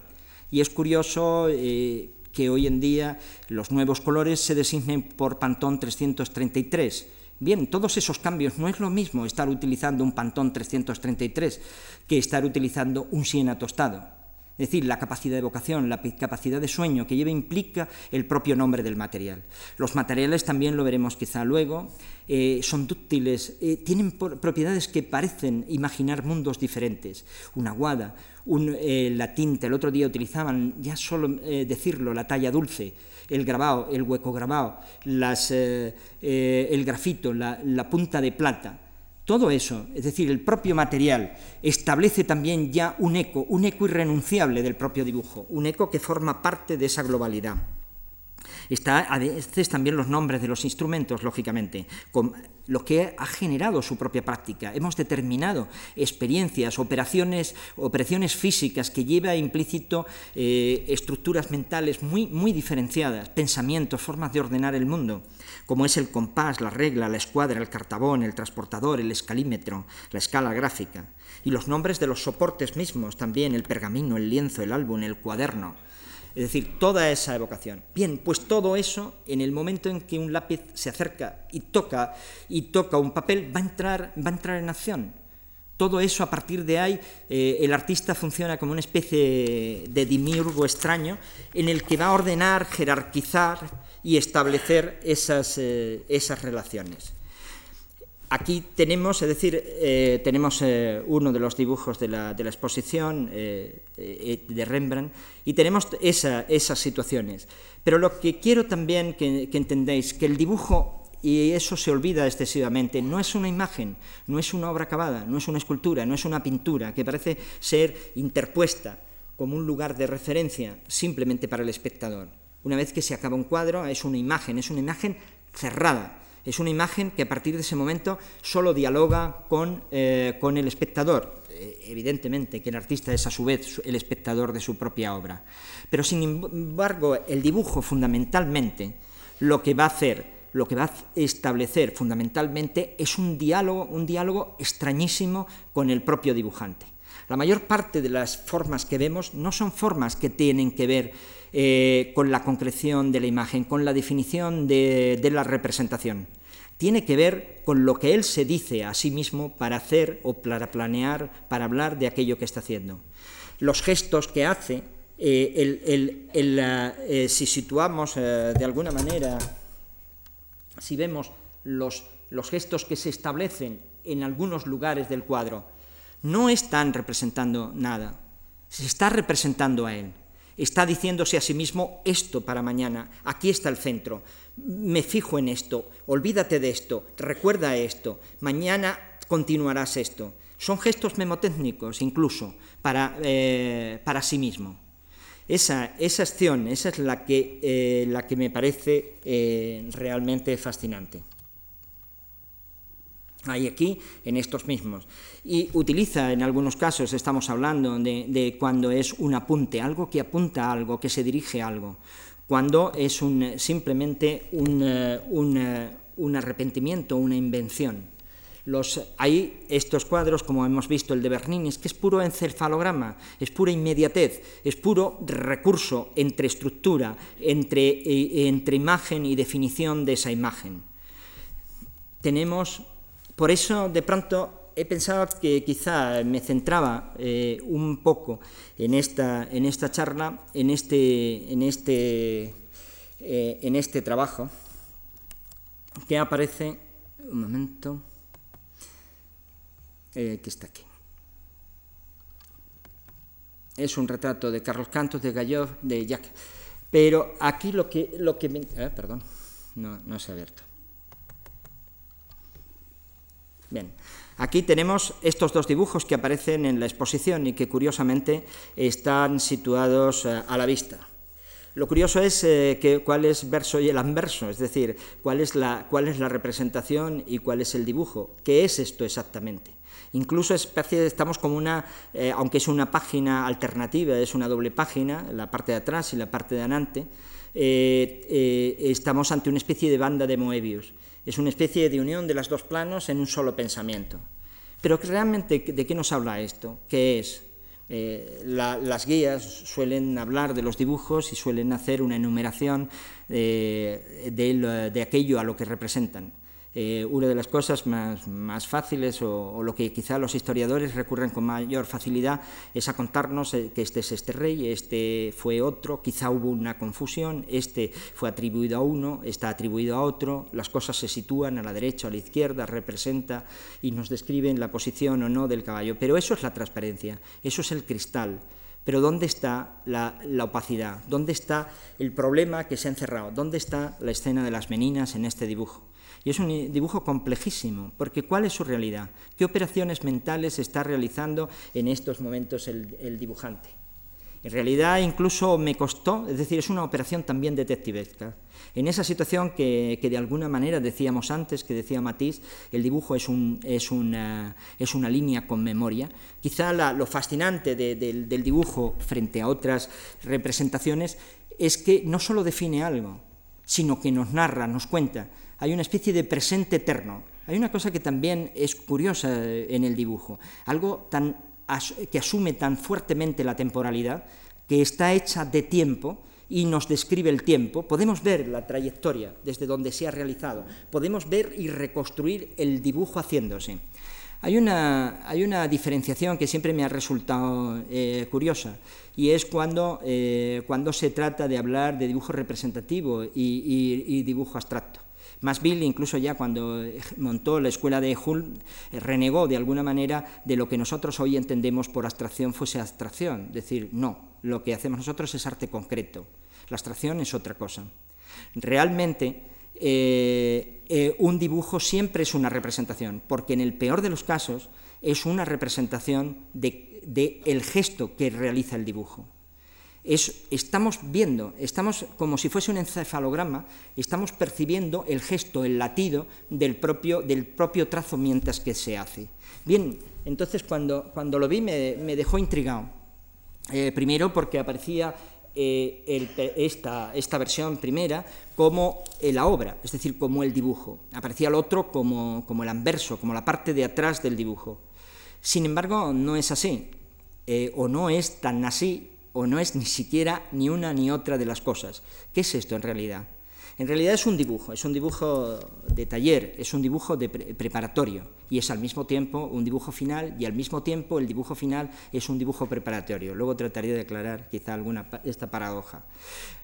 Y es curioso eh, que hoy en día los nuevos colores se designen por Pantón 333. Bien, todos esos cambios no es lo mismo estar utilizando un Pantón 333 que estar utilizando un Siena tostado. Es decir, la capacidad de vocación, la capacidad de sueño que lleva implica el propio nombre del material. Los materiales también lo veremos quizá luego, eh, son dúctiles, eh, tienen propiedades que parecen imaginar mundos diferentes. Una guada, eh, la tinta, el otro día utilizaban, ya solo decirlo, la talla dulce, el grabado, el hueco grabado, el grafito, la punta de plata todo eso, es decir, el propio material, establece también ya un eco, un eco irrenunciable del propio dibujo, un eco que forma parte de esa globalidad. Está a veces también los nombres de los instrumentos, lógicamente, con lo que ha generado su propia práctica. Hemos determinado experiencias, operaciones, operaciones físicas que lleva implícito eh, estructuras mentales muy, muy diferenciadas, pensamientos, formas de ordenar el mundo como es el compás, la regla, la escuadra, el cartabón, el transportador, el escalímetro, la escala gráfica, y los nombres de los soportes mismos también, el pergamino, el lienzo, el álbum, el cuaderno. Es decir, toda esa evocación. Bien, pues todo eso, en el momento en que un lápiz se acerca y toca y toca un papel, va a entrar, va a entrar en acción. Todo eso, a partir de ahí, eh, el artista funciona como una especie de dimiurgo extraño en el que va a ordenar, jerarquizar, y establecer esas, eh, esas relaciones. Aquí tenemos, es decir, eh, tenemos eh, uno de los dibujos de la, de exposición de Rembrandt y tenemos esas situaciones. Pero lo que quiero también que, que entendéis, que el dibujo, y eso se olvida excesivamente, no es una imagen, no es una obra acabada, no es una escultura, no es una pintura que parece ser interpuesta como un lugar de referencia simplemente para el espectador. Una vez que se acaba un cuadro, es una imagen, es una imagen cerrada, es una imagen que a partir de ese momento solo dialoga con, eh, con el espectador. Eh, evidentemente que el artista es a su vez el espectador de su propia obra. Pero sin embargo, el dibujo fundamentalmente lo que va a hacer lo que va a establecer fundamentalmente es un diálogo, un diálogo extrañísimo con el propio dibujante. La mayor parte de las formas que vemos no son formas que tienen que ver eh, con la concreción de la imagen, con la definición de, la representación. Tiene que ver con lo que él se dice a sí mismo para hacer o para planear, para hablar de aquello que está haciendo. Los gestos que hace, eh, eh, si situamos de alguna manera, si vemos los gestos que se establecen en algunos lugares del cuadro, no están representando nada, se está representando a él. Está diciéndose a sí mismo esto para mañana, aquí está el centro, me fijo en esto, olvídate de esto, recuerda esto, mañana continuarás esto. Son gestos memotécnicos incluso para, eh, para sí mismo. Esa, esa, acción, esa es la que, eh, la que me parece eh, realmente fascinante. Hay aquí en estos mismos. Y utiliza en algunos casos, estamos hablando de, cuando es un apunte, algo que apunta a algo, que se dirige a algo, cuando es un, simplemente un, eh, eh, un, arrepentimiento, una invención. Los, hay estos cuadros, como hemos visto el de Bernini, que es puro encefalograma, es pura inmediatez, es puro recurso entre estructura, entre, eh, entre imagen y definición de esa imagen. Tenemos por eso, de pronto, he pensado que quizá me centraba eh, un poco en esta, en esta charla, en este, en, este, eh, en este trabajo, que aparece, un momento, eh, que está aquí. Es un retrato de Carlos Cantos, de Gallot, de Jacques. Pero aquí lo que, lo que me... perdón, no, no se ha abierto. Bien, aquí tenemos estos dos dibujos que aparecen en la exposición y que curiosamente están situados eh, a la vista. Lo curioso es eh, que, cuál es verso y el anverso, es decir, cuál es, la, cuál es la representación y cuál es el dibujo. ¿Qué es esto exactamente? Incluso especie, estamos como una, eh, aunque es una página alternativa, es una doble página, la parte de atrás y la parte de adelante, estamos ante una especie de banda de Moebius. Es una especie de unión de los dos planos en un solo pensamiento. Pero realmente, ¿de qué nos habla esto? ¿Qué es? Eh, las guías suelen hablar de los dibujos y suelen hacer una enumeración de, de aquello a lo que representan. Eh, una de las cosas más, fáciles o, lo que quizá los historiadores recurren con mayor facilidad es a contarnos eh, que este es este rey, este fue otro, quizá hubo una confusión, este fue atribuido a uno, está atribuido a otro, las cosas se sitúan a la derecha o a la izquierda, representa y nos describen la posición o no del caballo. Pero eso es la transparencia, eso es el cristal. Pero ¿dónde está la, la, opacidad? ¿Dónde está el problema que se ha encerrado? ¿Dónde está la escena de las meninas en este dibujo? Y es un dibujo complejísimo, porque ¿cuál es su realidad? ¿Qué operaciones mentales está realizando en estos momentos el, dibujante? En realidad incluso me costó, es decir, es una operación también detectivesca. En esa situación que, de alguna manera decíamos antes, que decía Matisse, el dibujo es, un, es, una, es una, línea con memoria, quizá lo fascinante del dibujo frente a otras representaciones es que no solo define algo, sino que nos narra, nos cuenta hay una especie de presente eterno. Hay una cosa que también es curiosa en el dibujo, algo tan, que asume tan fuertemente la temporalidad, que está hecha de tiempo y nos describe el tiempo, podemos ver la trayectoria desde donde se ha realizado, podemos ver y reconstruir el dibujo haciéndose. Hay una, diferenciación que siempre me ha resultado eh, curiosa y es eh, cuando se trata de hablar de dibujo representativo y dibujo abstracto. Masville, incluso ya cuando montó la escuela de Hull, eh, renegó de alguna manera de lo que nosotros hoy entendemos por abstracción fuese abstracción. Es decir, no, lo que hacemos nosotros es arte concreto. La abstracción es otra cosa. Realmente, eh, eh, un dibujo siempre es una representación, porque en el peor de los casos es una representación del de el gesto que realiza el dibujo estamos viendo, estamos como si fuese un encefalograma, estamos percibiendo el gesto, el latido del propio, del propio trazo mientras que se hace. Bien, entonces cuando, cuando lo vi me, dejó intrigado. Eh, primero porque aparecía eh, esta, esta, versión primera como la obra, es decir, como el dibujo. Aparecía el otro como, como el anverso, como la parte de atrás del dibujo. Sin embargo, no es así, eh, o no es tan así o no es ni siquiera ni una ni otra de las cosas. ¿Qué es esto en realidad? En realidad es un dibujo, es un dibujo de taller, es un dibujo de preparatorio y es al mismo tiempo un dibujo final y al mismo tiempo el dibujo final es un dibujo preparatorio. Luego trataría de aclarar quizá alguna esta paradoja.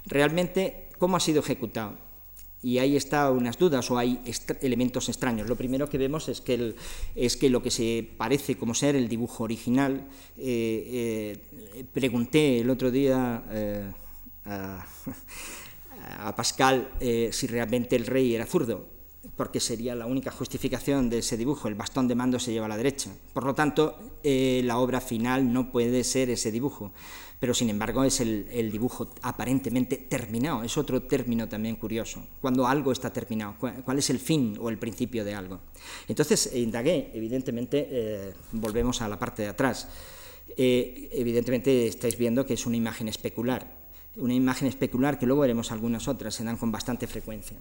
Realmente, ¿cómo ha sido ejecutado? Y ahí está unas dudas o hay elementos extraños. Lo primero que vemos es que, es que lo que se parece como ser el dibujo original, eh, eh, pregunté el otro día eh, a, a, Pascal si realmente el rey era zurdo, porque sería la única justificación de ese dibujo, el bastón de mando se lleva a la derecha. Por lo tanto, la obra final no puede ser ese dibujo pero sin embargo es el, dibujo aparentemente terminado, es otro término también curioso, cuando algo está terminado, cuál, es el fin o el principio de algo. Entonces, indagué, evidentemente, eh, volvemos a la parte de atrás, eh, evidentemente estáis viendo que es una imagen especular, una imagen especular que luego veremos algunas otras, se dan con bastante frecuencia.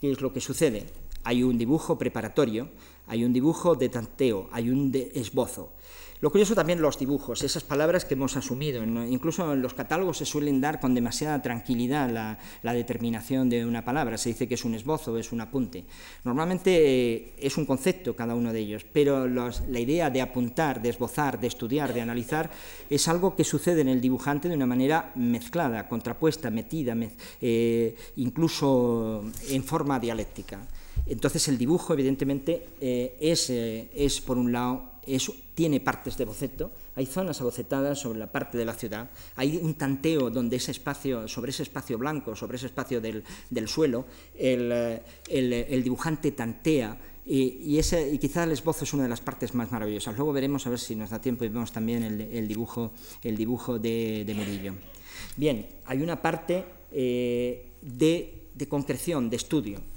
¿Qué es lo que sucede? Hay un dibujo preparatorio, hay un dibujo de tanteo, hay un esbozo. Lo curioso también los dibujos, esas palabras que hemos asumido. Incluso en los catálogos se suelen dar con demasiada tranquilidad la, determinación de una palabra. Se dice que es un esbozo, es un apunte. Normalmente eh, es un concepto cada uno de ellos, pero la idea de apuntar, de esbozar, de estudiar, de analizar, es algo que sucede en el dibujante de una manera mezclada, contrapuesta, metida, eh, incluso en forma dialéctica. Entonces el dibujo, evidentemente, eh, es, es, por un lado, tiene partes de boceto, hay zonas abocetadas sobre la parte de la ciudad, hay un tanteo donde ese espacio, sobre ese espacio blanco, sobre ese espacio del, suelo, el, dibujante tantea y, ese, y quizá el esbozo es una de las partes más maravillosas. Luego veremos a ver si nos da tiempo y vemos también el, dibujo, el dibujo de, Murillo. Bien, hay una parte eh, de, de concreción, de estudio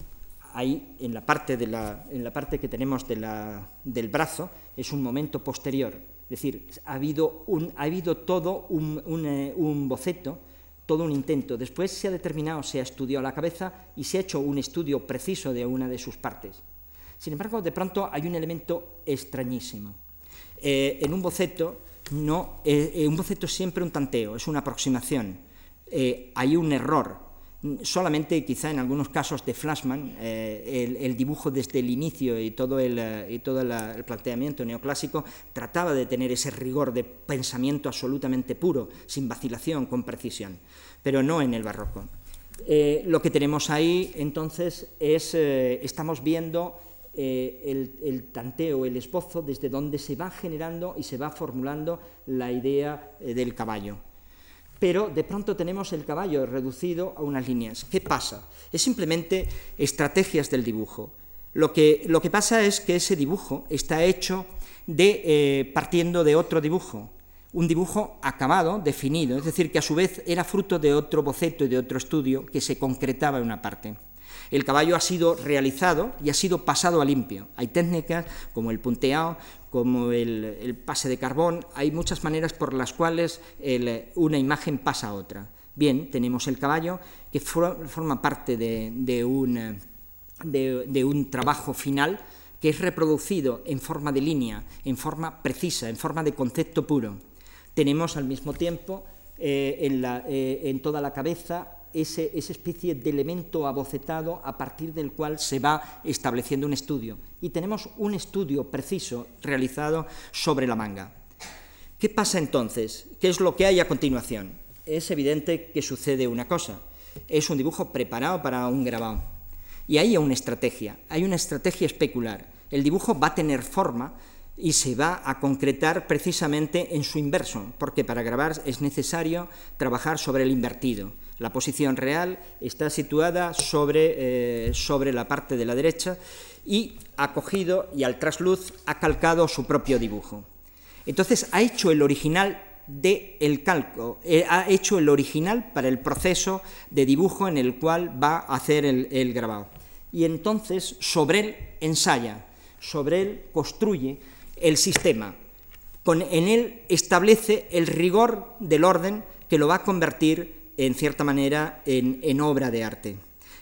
ahí en la parte, de la, en la parte que tenemos de la, del brazo es un momento posterior. Es decir, ha habido, un, ha habido todo un, eh, un, boceto, todo un intento. Después se ha determinado, se ha estudiado la cabeza y se ha hecho un estudio preciso de una de sus partes. Sin embargo, de pronto hay un elemento extrañísimo. Eh, en un boceto, no, eh, un boceto es siempre un tanteo, es una aproximación. hay un error, solamente quizá en algunos casos de Flashman, eh, el, dibujo desde el inicio y todo, el, eh, todo el planteamiento neoclásico trataba de tener ese rigor de pensamiento absolutamente puro, sin vacilación, con precisión, pero no en el barroco. Eh, lo que tenemos ahí entonces es, estamos viendo el, tanteo, el esbozo, desde donde se va generando y se va formulando la idea del caballo pero de pronto tenemos el caballo reducido a unas líneas. ¿Qué pasa? Es simplemente estrategias del dibujo. Lo que, lo que pasa es que ese dibujo está hecho de, eh, partiendo de otro dibujo, un dibujo acabado, definido, es decir, que a su vez era fruto de otro boceto y de otro estudio que se concretaba en una parte. El caballo ha sido realizado y ha sido pasado a limpio. Hay técnicas como el punteado, como el, pase de carbón, hay muchas maneras por las cuales una imagen pasa a otra. Bien, tenemos el caballo que forma parte de, un, plazo final que es reproducido en forma de línea, en forma precisa, en forma de concepto puro. Tenemos al mismo tiempo eh, eh, en, toda la cabeza ese, esa especie de elemento abocetado a partir del cual se va estableciendo un estudio. Y tenemos un estudio preciso realizado sobre la manga. ¿Qué pasa entonces? ¿Qué es lo que hay a continuación? Es evidente que sucede una cosa. Es un dibujo preparado para un grabado. Y hay una estrategia, hay una estrategia especular. El dibujo va a tener forma y se va a concretar precisamente en su inverso, porque para grabar es necesario trabajar sobre el invertido. La posición real está situada sobre, eh, sobre la parte de la derecha y ha cogido y al trasluz ha calcado su propio dibujo. Entonces ha hecho el original de el calco, eh, ha hecho el original para el proceso de dibujo en el cual va a hacer el, el grabado. Y entonces sobre él ensaya, sobre él construye el sistema. Con, en él establece el rigor del orden que lo va a convertir en cierta manera, en, obra de arte.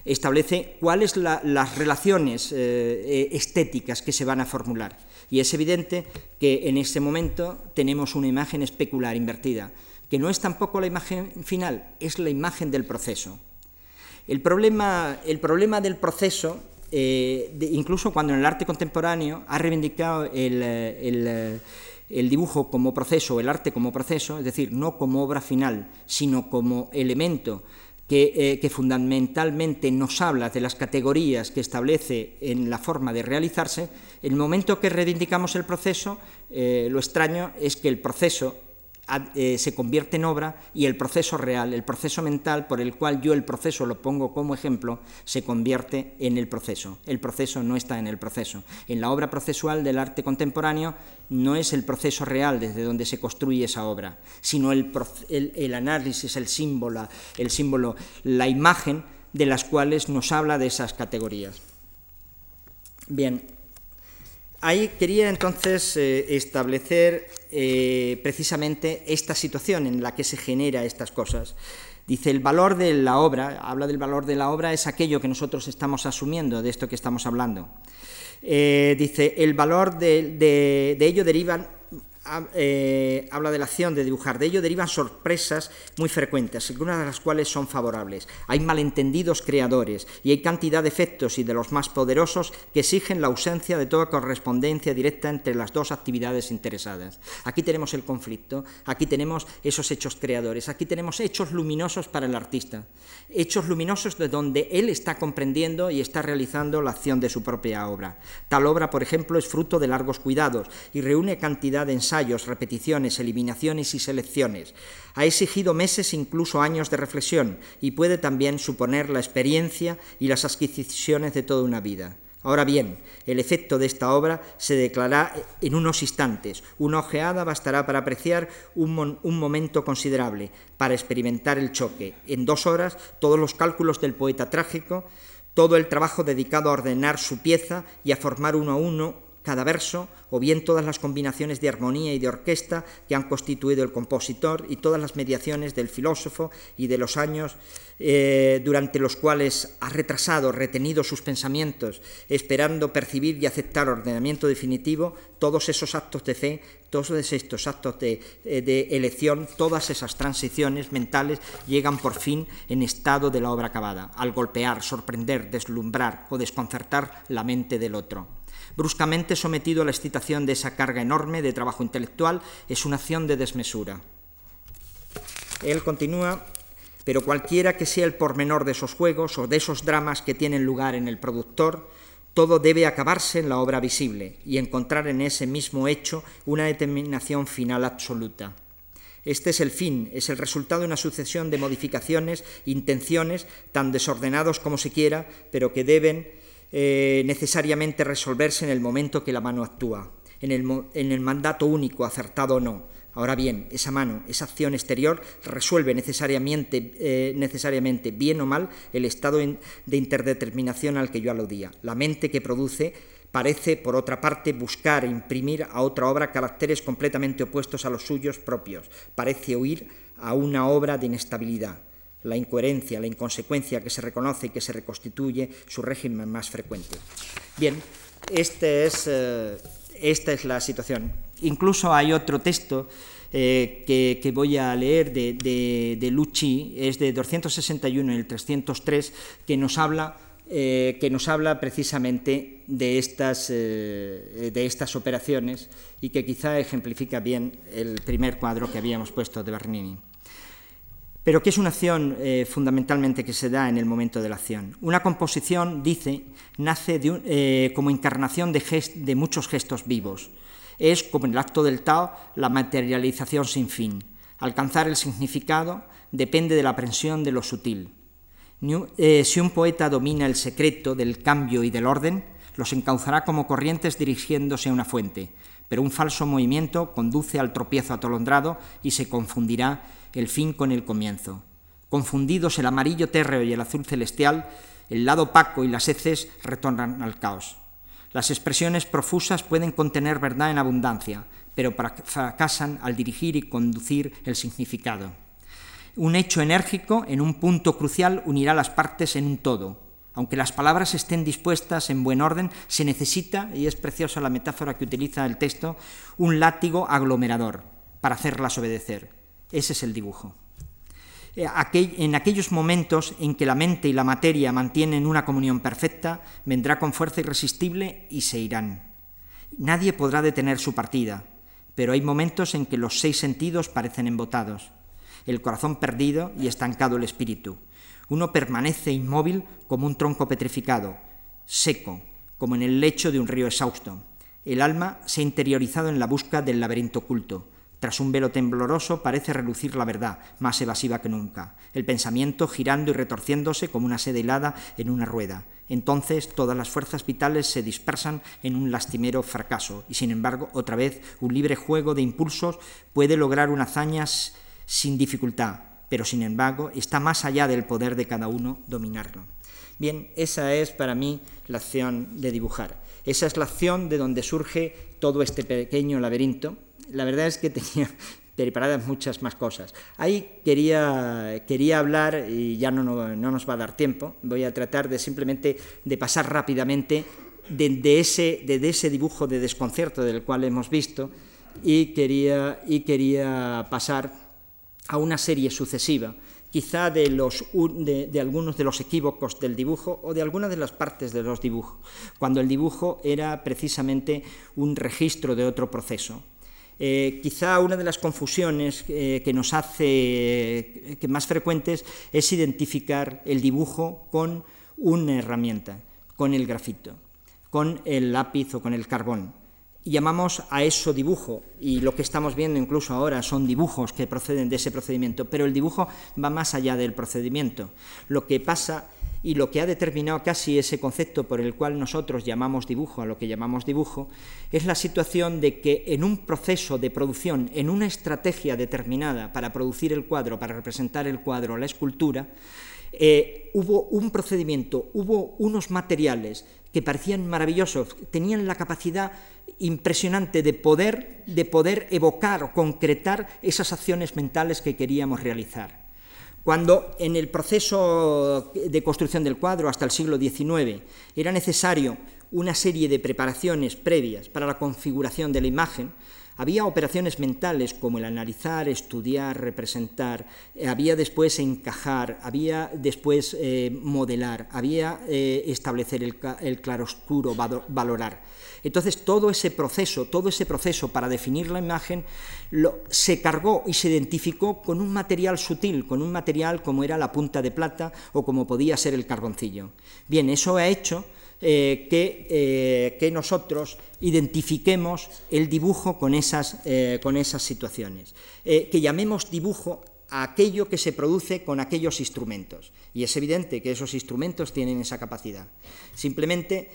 Establece cuáles son las relaciones eh, eh, estéticas que se van a formular. Y es evidente que en ese momento tenemos una imagen especular invertida. que no es tampoco la imagen final, es la imagen del proceso. El problema, el problema del proceso, eh, incluso cuando en el arte contemporáneo ha reivindicado el, dibujo como proceso, el arte como proceso, es decir, no como obra final, sino como elemento que, eh, fundamentalmente nos habla de las categorías que establece en la forma de realizarse, el momento que reivindicamos el proceso, eh, lo extraño es que el proceso eh, se convierte en obra y el proceso real, el proceso mental por el cual yo el proceso lo pongo como ejemplo, se convierte en el proceso. El proceso no está en el proceso. En la obra procesual del arte contemporáneo no es el proceso real desde donde se construye esa obra, sino el, análisis, el símbolo, el símbolo, la imagen de las cuales nos habla de esas categorías. Bien, Ahí quería entonces eh, establecer eh, precisamente esta situación en la que se genera estas cosas. Dice, el valor de la obra, habla del valor de la obra, es aquello que nosotros estamos asumiendo de esto que estamos hablando. Eh, dice, el valor de, de ello derivan eh, habla de la acción de dibujar. De ello derivan sorpresas muy frecuentes, algunas de las cuales son favorables. Hay malentendidos creadores y hay cantidad de efectos y de los más poderosos que exigen la ausencia de toda correspondencia directa entre las dos actividades interesadas. Aquí tenemos el conflicto, aquí tenemos esos hechos creadores, aquí tenemos hechos luminosos para el artista, hechos luminosos de donde él está comprendiendo y está realizando la acción de su propia obra. Tal obra, por ejemplo, es fruto de largos cuidados y reúne cantidad de ensayos repeticiones, eliminaciones y selecciones. Ha exigido meses, incluso años de reflexión, y puede también suponer la experiencia y las adquisiciones de toda una vida. Ahora bien, el efecto de esta obra se declarará en unos instantes. Una ojeada bastará para apreciar un, momento considerable, para experimentar el choque. En dos horas, todos los cálculos del poeta trágico, todo el trabajo dedicado a ordenar su pieza y a formar uno a uno cada verso, o bien todas las combinaciones de armonía y de orquesta que han constituido el compositor y todas las mediaciones del filósofo y de los años eh, durante los cuales ha retrasado, retenido sus pensamientos, esperando percibir y aceptar ordenamiento definitivo, todos esos actos de fe, todos estos actos eh, de elección, todas esas transiciones mentales llegan por fin en estado de la obra acabada, al golpear, sorprender, deslumbrar o desconcertar la mente del otro bruscamente sometido a la excitación de esa carga enorme de trabajo intelectual, es una acción de desmesura. Él continúa, pero cualquiera que sea el pormenor de esos juegos o de esos dramas que tienen lugar en el productor, todo debe acabarse en la obra visible y encontrar en ese mismo hecho una determinación final absoluta. Este es el fin, es el resultado de una sucesión de modificaciones, intenciones, tan desordenados como se quiera, pero que deben eh, necesariamente resolverse en el momento que la mano actúa, en el, mandato único, acertado o no. Ahora bien, esa mano, esa acción exterior, resuelve necesariamente, eh, necesariamente bien o mal el estado de interdeterminación al que yo aludía. La mente que produce parece, por otra parte, buscar e imprimir a otra obra caracteres completamente opuestos a los suyos propios. Parece huir a una obra de inestabilidad la incoherencia, la inconsecuencia que se reconoce y que se reconstituye su régimen más frecuente. Bien, este es, eh, esta es la situación. Incluso hay otro texto eh, que, voy a leer de, de, Lucci, es de 261 y el 303, que nos habla eh, que nos habla precisamente de estas, de estas operaciones y que quizá ejemplifica bien el primer cuadro que habíamos puesto de Bernini. Pero ¿qué es una acción eh, fundamentalmente que se da en el momento de la acción? Una composición, dice, nace eh, como encarnación de, muchos gestos vivos. Es, como en el acto del Tao, la materialización sin fin. Alcanzar el significado depende de la aprensión de lo sutil. Eh, si un poeta domina el secreto del cambio y del orden, los encauzará como corrientes dirigiéndose a una fuente, pero un falso movimiento conduce al tropiezo atolondrado y se confundirá el fin con el comienzo. Confundidos el amarillo térreo y el azul celestial, el lado opaco y las heces retornan al caos. Las expresiones profusas pueden contener verdad en abundancia, pero fracasan al dirigir y conducir el significado. Un hecho enérgico en un punto crucial unirá las partes en un todo. Aunque las palabras estén dispuestas en buen orden, se necesita, y es preciosa la metáfora que utiliza el texto, un látigo aglomerador para hacerlas obedecer. Ese es el dibujo. Eh, en aquellos momentos en que la mente y la materia mantienen una comunión perfecta, vendrá con fuerza irresistible y se irán. Nadie podrá detener su partida, pero hay momentos en que los seis sentidos parecen embotados, el corazón perdido y estancado el espíritu. Uno permanece inmóvil como un tronco petrificado, seco, como en el lecho de un río exhausto. El alma se ha interiorizado en la busca del laberinto oculto. Tras un velo tembloroso parece relucir la verdad, más evasiva que nunca, el pensamiento girando y retorciéndose como una sede helada en una rueda. Entonces todas las fuerzas vitales se dispersan en un lastimero fracaso, y sin embargo, otra vez, un libre juego de impulsos puede lograr una hazaña sin dificultad, pero sin embargo está más allá del poder de cada uno dominarlo. Bien, esa es para mí la acción de dibujar. Esa es la acción de donde surge todo este pequeño laberinto la verdad es que tenía preparadas muchas más cosas. Ahí quería, quería hablar, y ya no, no, nos va a dar tiempo, voy a tratar de simplemente de pasar rápidamente de, ese, de, ese dibujo de desconcierto del cual hemos visto y quería, y quería pasar a una serie sucesiva quizá de, los, de, algunos de los equívocos del dibujo o de algunas de las partes de los dibujos, cuando el dibujo era precisamente un registro de otro proceso. Eh, quizá una de las confusiones eh, que nos hace eh, que más frecuentes es identificar el dibujo con una herramienta, con el grafito, con el lápiz o con el carbón. Y llamamos a eso dibujo, y lo que estamos viendo incluso ahora son dibujos que proceden de ese procedimiento, pero el dibujo va más allá del procedimiento. Lo que pasa y lo que ha determinado casi ese concepto por el cual nosotros llamamos dibujo a lo que llamamos dibujo, es la situación de que en un proceso de producción, en una estrategia determinada para producir el cuadro, para representar el cuadro, la escultura, eh, hubo un procedimiento, hubo unos materiales que parecían maravillosos, tenían la capacidad impresionante de poder, de poder evocar o concretar esas acciones mentales que queríamos realizar. Cuando en el proceso de construcción del cuadro hasta el siglo XIX era necesario una serie de preparaciones previas para la configuración de la imagen, había operaciones mentales como el analizar, estudiar, representar, eh, había después encajar, había después eh, modelar, había eh, establecer el, el claroscuro, valorar. Entonces todo ese proceso, todo ese proceso para definir la imagen se cargó y se identificó con un material sutil, con un material como era la punta de plata o como podía ser el carboncillo. Bien, eso ha hecho eh, eh, que, nosotros identifiquemos el dibujo con esas, eh, con esas situaciones, que llamemos dibujo a aquello que se produce con aquellos instrumentos. Y es evidente que esos instrumentos tienen esa capacidad. Simplemente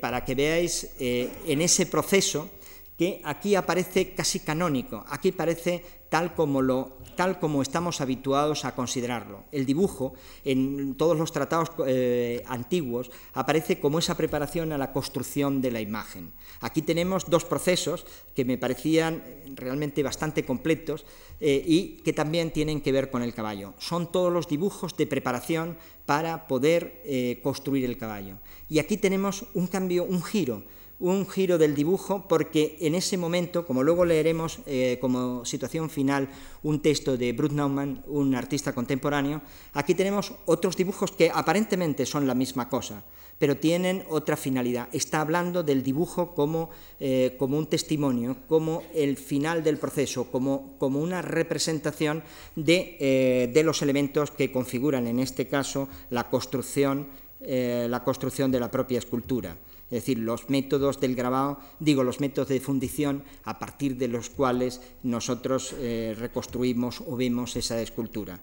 para que veáis en ese proceso que aquí aparece casi canónico, aquí parece tal como, lo, tal como estamos habituados a considerarlo. El dibujo, en todos los tratados eh, antiguos, aparece como esa preparación a la construcción de la imagen. Aquí tenemos dos procesos que me parecían realmente bastante completos eh, y que también tienen que ver con el caballo. Son todos los dibujos de preparación para poder eh, construir el caballo. Y aquí tenemos un cambio, un giro un giro del dibujo porque en ese momento, como luego leeremos eh, como situación final un texto de Brut Naumann, un artista contemporáneo, aquí tenemos otros dibujos que aparentemente son la misma cosa, pero tienen otra finalidad. Está hablando del dibujo como, eh, como un testimonio, como el final del proceso, como, como una representación de, eh, de, los elementos que configuran, en este caso, la construcción, la construcción de la propia escultura es decir, los métodos del grabado, digo, los métodos de fundición a partir de los cuales nosotros eh, reconstruimos o vemos esa escultura.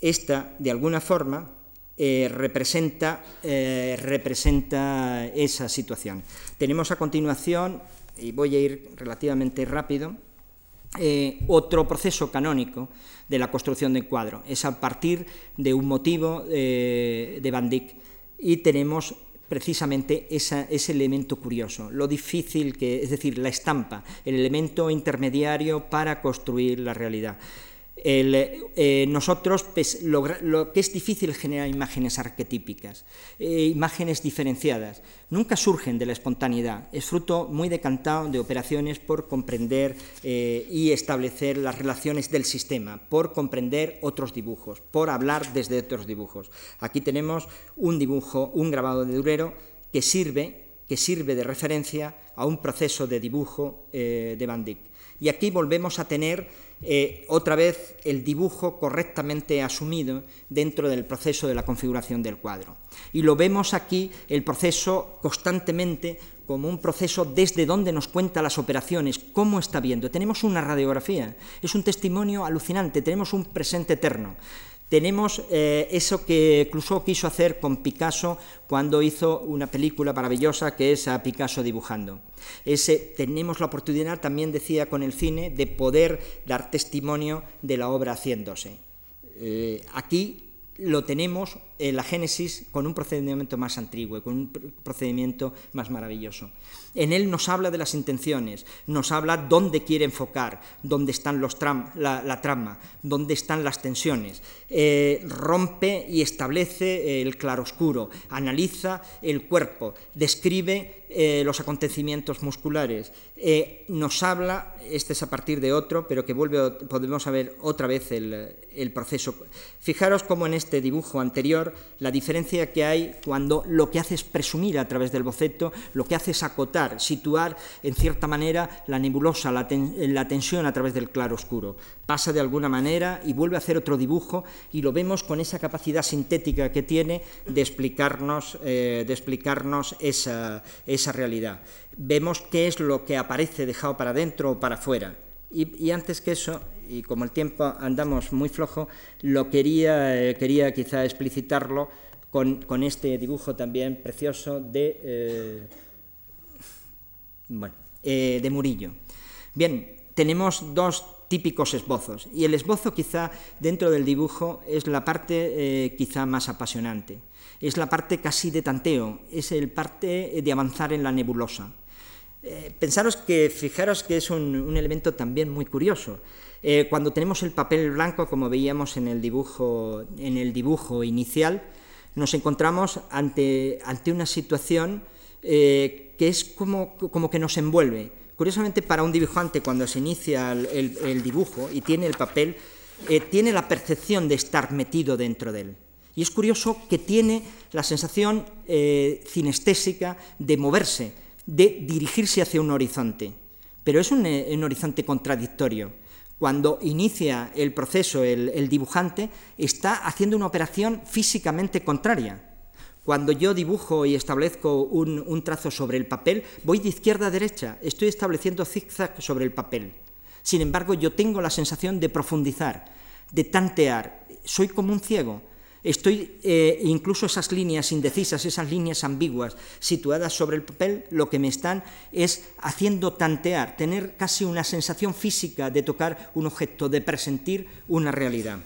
Esta, de alguna forma, eh, representa, eh, representa esa situación. Tenemos a continuación, y voy a ir relativamente rápido, otro proceso canónico de la construcción del cuadro. Es a partir de un motivo de Van Dyck y tenemos precisamente ese elemento curioso, lo difícil que es decir, la estampa, el elemento intermediario para construir la realidad. Eh, nosotros, lo, que es difícil generar imágenes arquetípicas, eh, imágenes diferenciadas, nunca surgen de la espontaneidad, es fruto muy decantado de operaciones por comprender eh, y establecer las relaciones del sistema, por comprender otros dibujos, por hablar desde otros dibujos. Aquí tenemos un dibujo, un grabado de Durero que sirve, que sirve de referencia a un proceso de dibujo de Van Dyck. Y aquí volvemos a tener eh, otra vez el dibujo correctamente asumido dentro del proceso de la configuración del cuadro. Y lo vemos aquí, el proceso constantemente como un proceso desde donde nos cuenta las operaciones, cómo está viendo. Tenemos una radiografía, es un testimonio alucinante, tenemos un presente eterno. Tenemos eh, eso que Clouseau quiso hacer con Picasso cuando hizo una película maravillosa que es a Picasso dibujando. Ese, tenemos la oportunidad, también decía con el cine, de poder dar testimonio de la obra haciéndose. Eh, aquí lo tenemos en la Génesis con un procedimiento más antiguo, con un procedimiento más maravilloso. En él nos habla de las intenciones, nos habla dónde quiere enfocar, dónde están los la, trama, dónde están las tensiones. Eh, rompe y establece el claroscuro, analiza el cuerpo, describe eh, los acontecimientos musculares, eh, nos habla, este es a partir de otro, pero que vuelve, podemos ver otra vez el, el proceso. Fijaros cómo en este dibujo anterior la diferencia que hay cuando lo que hace es presumir a través del boceto, lo que hace es acotar, situar en cierta manera la nebulosa, la, tensión a través del claro oscuro. Pasa de alguna manera y vuelve a hacer otro dibujo y lo vemos con esa capacidad sintética que tiene de explicarnos, eh, explicarnos esa, esa realidad. Vemos qué es lo que aparece dejado para adentro o para afuera. y, antes que eso, y como el tiempo andamos muy flojo, lo quería, eh, quería quizá explicitarlo con, con, este dibujo también precioso de, eh, eh, de Murillo. Bien, tenemos dos típicos esbozos, y el esbozo quizá dentro del dibujo es la parte quizá más apasionante, es la parte casi de tanteo, es el parte de avanzar en la nebulosa. pensaros que, fijaros que es un, un elemento también muy curioso, eh, cuando tenemos el papel blanco, como veíamos en el dibujo, en el dibujo inicial, nos encontramos ante, ante una situación eh, que es como, como, que nos envuelve. Curiosamente, para un dibujante, cuando se inicia el, dibujo y tiene el papel, eh, tiene la percepción de estar metido dentro de él. Y es curioso que tiene la sensación cinestésica de moverse, de dirigirse hacia un horizonte. Pero es un horizonte contradictorio cuando inicia el proceso el, dibujante, está haciendo una operación físicamente contraria. Cuando yo dibujo y establezco un, trazo sobre el papel, voy de izquierda a derecha, estoy estableciendo zigzag sobre el papel. Sin embargo, yo tengo la sensación de profundizar, de tantear, soy como un ciego, Estoy, eh, incluso esas líneas indecisas, esas líneas ambiguas situadas sobre el papel, lo que me están es haciendo tantear, tener casi una sensación física de tocar un objeto, de presentir una realidad.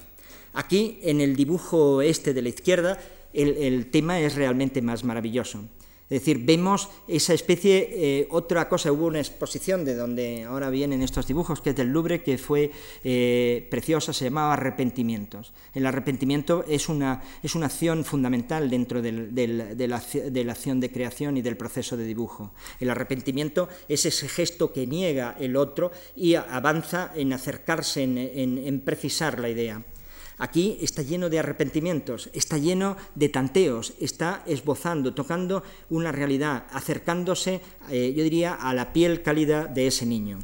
Aquí, en el dibujo este de la izquierda, el tema es realmente más maravilloso. Es decir, vemos esa especie, eh, otra cosa, hubo una exposición de donde ahora vienen estos dibujos, que es del Louvre, que fue eh, preciosa, se llamaba Arrepentimientos. El arrepentimiento es una, es una acción fundamental dentro de, la, acción de creación y del proceso de dibujo. El arrepentimiento es ese gesto que niega el otro y avanza en acercarse, en precisar la idea. Aquí está lleno de arrepentimientos, está lleno de tanteos, está esbozando, tocando una realidad, acercándose, eh, yo diría, a la piel cálida de ese niño.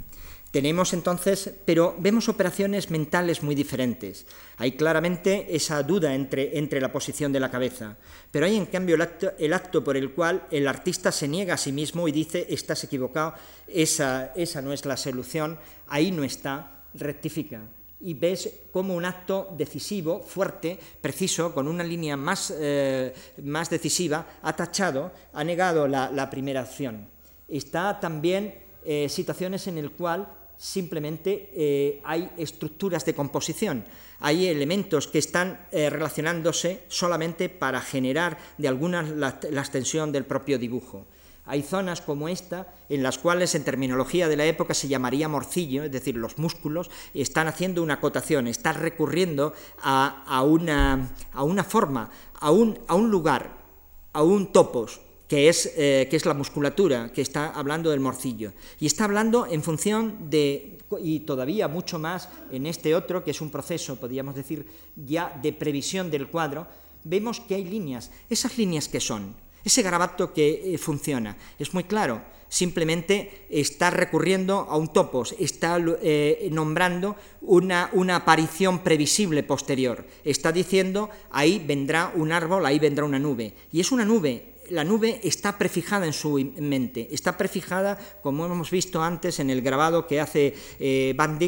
Tenemos entonces, pero vemos operaciones mentales muy diferentes. Hay claramente esa duda entre, entre la posición de la cabeza, pero hay en cambio el acto, el acto, por el cual el artista se niega a sí mismo y dice, estás equivocado, esa, esa no es la solución, ahí no está, rectifica y ves como un acto decisivo, fuerte, preciso, con una línea más, eh, más decisiva, ha tachado, ha negado la, primera acción. Está también eh, situaciones en las cuales simplemente eh, hay estructuras de composición, hay elementos que están relacionándose solamente para generar de alguna la, la extensión del propio dibujo. Hay zonas como esta en las cuales en terminología de la época se llamaría morcillo, es decir, los músculos están haciendo una acotación, están recurriendo a, una, a una, forma, a un, a un lugar, a un topos, que es, eh, que es, la musculatura, que está hablando del morcillo. Y está hablando en función de, y todavía mucho más en este otro, que es un proceso, podríamos decir, ya de previsión del cuadro, vemos que hay líneas. ¿Esas líneas que son? Ese garabato que eh, funciona. Es muy claro. Simplemente está recurriendo a un topos, está eh, nombrando una, una, aparición previsible posterior. Está diciendo, ahí vendrá un árbol, ahí vendrá una nube. Y es una nube la nube está prefijada en su mente, está prefijada, como hemos visto antes en el grabado que hace eh, Van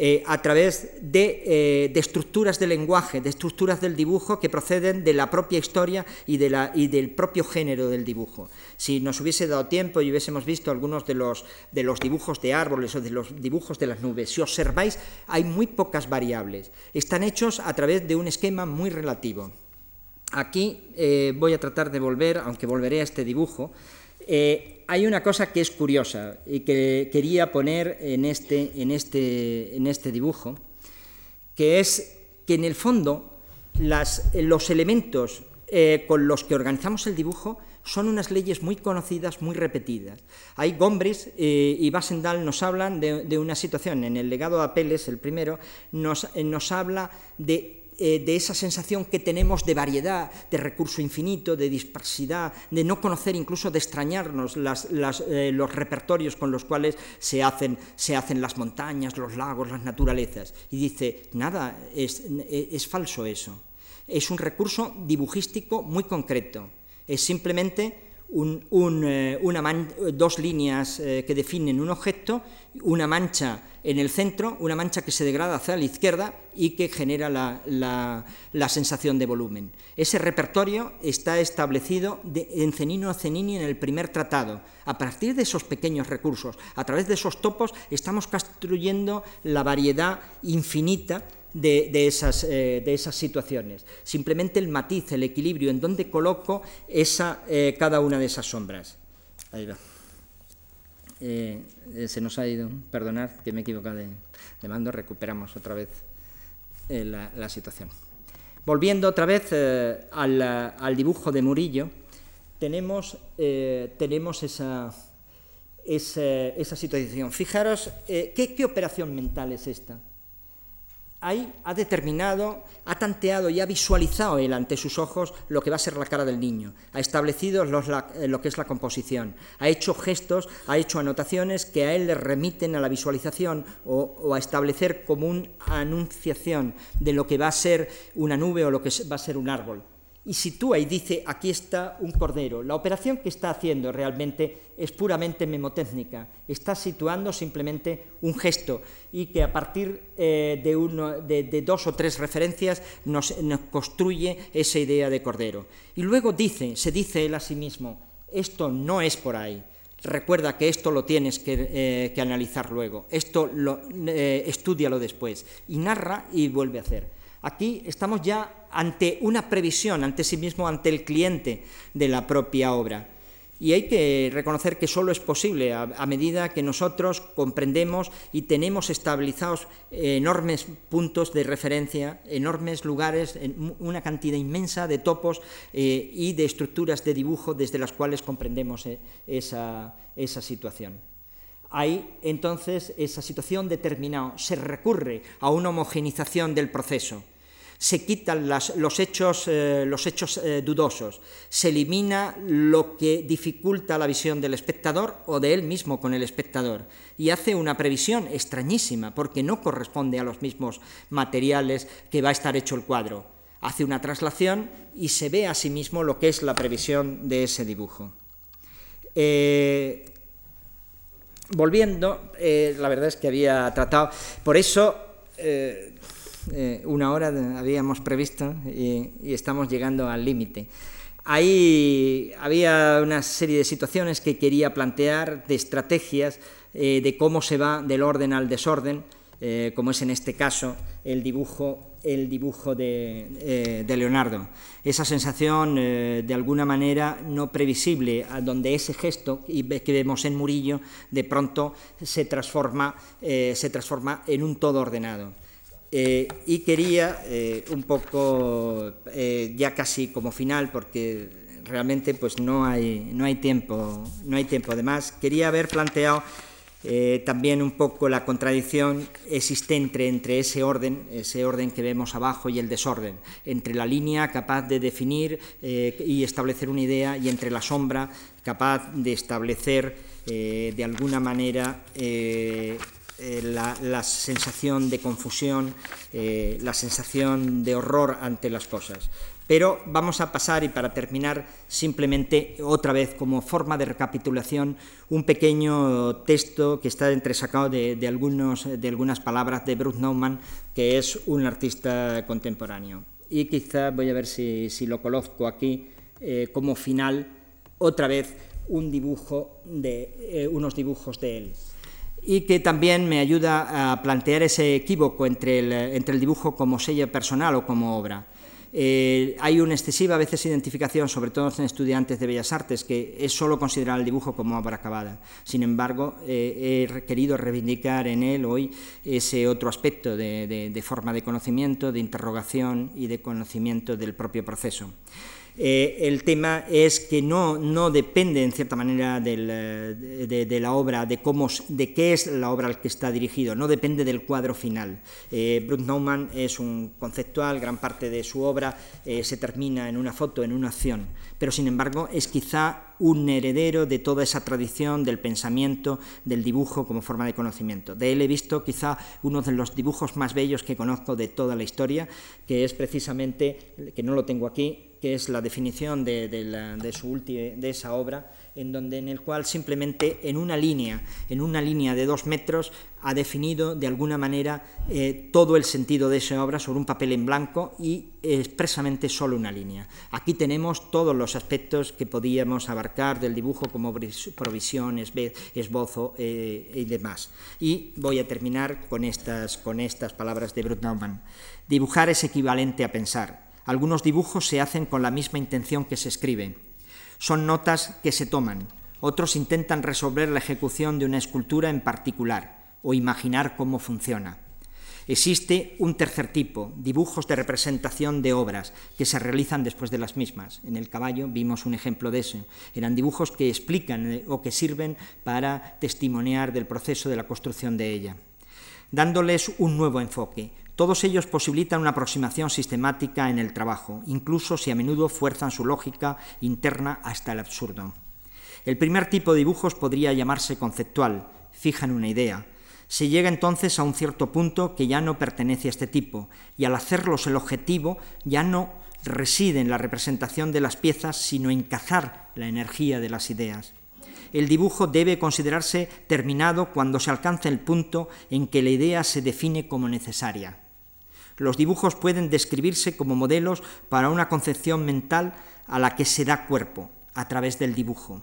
eh, a través eh, de, estructuras del lenguaje, de estructuras del dibujo que proceden de la propia historia y, de y, del propio género del dibujo. Si nos hubiese dado tiempo y hubiésemos visto algunos de los, de los dibujos de árboles o de los dibujos de las nubes, si observáis, hay muy pocas variables. Están hechos a través de un esquema muy relativo. Aquí eh, voy a tratar de volver, aunque volveré a este dibujo. Eh, hay una cosa que es curiosa y que quería poner en este, en este, en este dibujo, que es que en el fondo los elementos eh, con los que organizamos el dibujo son unas leyes muy conocidas, muy repetidas. Hay Gombris y Basendal nos hablan de, una situación, en el legado de Apeles, el primero, nos, nos habla de eh, de esa sensación que tenemos de variedad, de recurso infinito, de dispersidad, de no conocer, incluso de extrañarnos eh, los repertorios con los cuales se hacen, se hacen las montañas, los lagos, las naturalezas. Y dice, nada, es, es falso eso. Es un recurso dibujístico muy concreto. Es simplemente eh, dos líneas que definen un objeto, una mancha en el centro, una mancha que se degrada hacia la izquierda y que genera la, sensación de volumen. Ese repertorio está establecido en Cenino a Cenini en el primer tratado. A partir de esos pequeños recursos, a través de esos topos, estamos construyendo la variedad infinita de, esas, eh, de, esas, situaciones. Simplemente el matiz, el equilibrio, en dónde coloco esa, eh, cada una de esas sombras. Ahí va. Eh, se nos ha ido, perdonad que me he equivocado de, mando, recuperamos otra vez la, situación. Volviendo otra vez al, dibujo de Murillo, tenemos, tenemos esa, esa, situación. Fijaros, ¿qué, ¿qué operación mental es esta? Ahí ha determinado, ha tanteado y ha visualizado él ante sus ojos lo que va a ser la cara del niño, ha establecido eh, lo que es la composición, ha hecho gestos, ha hecho anotaciones que a él le remiten a la visualización o, a establecer como una anunciación de lo que va a ser una nube o lo que va a ser un árbol y sitúa y dice, aquí está un cordero. La operación que está haciendo realmente es puramente memotécnica, está situando simplemente un gesto y que a partir eh, de, dos o tres referencias nos, construye esa idea de cordero. Y luego dice, se dice él a sí mismo, esto no es por ahí. Recuerda que esto lo tienes que, eh, analizar luego, esto lo, eh, estudialo después. Y narra y vuelve a hacer. Aquí estamos ya ante una previsión, ante sí mismo, ante el cliente de la propia obra. Y hay que reconocer que solo es posible a, medida que nosotros comprendemos y tenemos estabilizados enormes puntos de referencia, enormes lugares, una cantidad inmensa de topos eh, y de estructuras de dibujo desde las cuales comprendemos eh, esa, esa situación. Hay entonces esa situación determinada, se recurre a una homogenización del proceso, se quitan los hechos, eh, los hechos eh, dudosos, se elimina lo que dificulta la visión del espectador o de él mismo con el espectador y hace una previsión extrañísima porque no corresponde a los mismos materiales que va a estar hecho el cuadro. Hace una traslación y se ve a sí mismo lo que es la previsión de ese dibujo. Eh, volviendo, la verdad es que había tratado, por eso eh, una hora habíamos previsto y, estamos llegando al límite. Ahí había una serie de situaciones que quería plantear, de estrategias, de cómo se va del orden al desorden, como es en este caso el dibujo el dibujo de, eh, Leonardo. Esa sensación, eh, de alguna manera, no previsible, donde ese gesto que vemos en Murillo, de pronto se transforma, se transforma en un todo ordenado. Y quería un poco, ya casi como final, porque realmente pues no hay, no hay tiempo, no hay tiempo de más, quería haber planteado eh, también un poco la contradicción existente entre ese orden, ese orden que vemos abajo y el desorden, entre la línea capaz de definir eh, y establecer una idea y entre la sombra capaz de establecer eh, de alguna manera la, la, sensación de confusión, la sensación de horror ante las cosas. Pero vamos a pasar, y para terminar, simplemente otra vez como forma de recapitulación, un pequeño texto que está entresacado de, de, algunos, de algunas palabras de Bruce Nauman, que es un artista contemporáneo. Y quizá voy a ver si, si lo coloco aquí eh, como final, otra vez un dibujo de, eh, unos dibujos de él y que también me ayuda a plantear ese equívoco entre el, entre el dibujo como sello personal o como obra. Eh, hay una excesiva a veces identificación, sobre todo en estudiantes de Bellas Artes, que es solo considerar el dibujo como obra acabada. Sin embargo, eh, he querido reivindicar en él hoy ese otro aspecto de forma de conocimiento, de interrogación y de conocimiento del propio proceso. Eh, el tema es que no, no depende, en cierta manera, de, la obra, de, cómo, de qué es la obra al que está dirigido, no depende del cuadro final. Eh, Bruce Nauman es un conceptual, gran parte de su obra eh, se termina en una foto, en una acción, pero sin embargo es quizá un heredero de toda esa tradición del pensamiento, del dibujo como forma de conocimiento. De él he visto quizá uno de los dibujos más bellos que conozco de toda la historia, que es precisamente, que no lo tengo aquí, que es la definición de, de, su de esa obra, en donde en el cual simplemente en una línea, en una línea de dos metros, ha definido de alguna manera eh, todo el sentido de esa obra sobre un papel en blanco y expresamente solo una línea. Aquí tenemos todos los aspectos que podíamos abarcar del dibujo como provisión, esbozo eh, y demás. Y voy a terminar con estas, con estas palabras de Brut Naumann. Dibujar es equivalente a pensar. Algunos dibujos se hacen con la misma intención que se escribe. Son notas que se toman. Otros intentan resolver la ejecución de una escultura en particular o imaginar cómo funciona. Existe un tercer tipo, dibujos de representación de obras que se realizan después de las mismas. En el caballo vimos un ejemplo de eso. Eran dibujos que explican eh, o que sirven para testimoniar del proceso de la construcción de ella, dándoles un nuevo enfoque, todos ellos posibilitan una aproximación sistemática en el trabajo, incluso si a menudo fuerzan su lógica interna hasta el absurdo. El primer tipo de dibujos podría llamarse conceptual, fijan una idea. Se llega entonces a un cierto punto que ya no pertenece a este tipo, y al hacerlos el objetivo ya no reside en la representación de las piezas, sino en cazar la energía de las ideas. El dibujo debe considerarse terminado cuando se alcanza el punto en que la idea se define como necesaria. Los dibujos pueden describirse como modelos para una concepción mental a la que se da cuerpo a través del dibujo.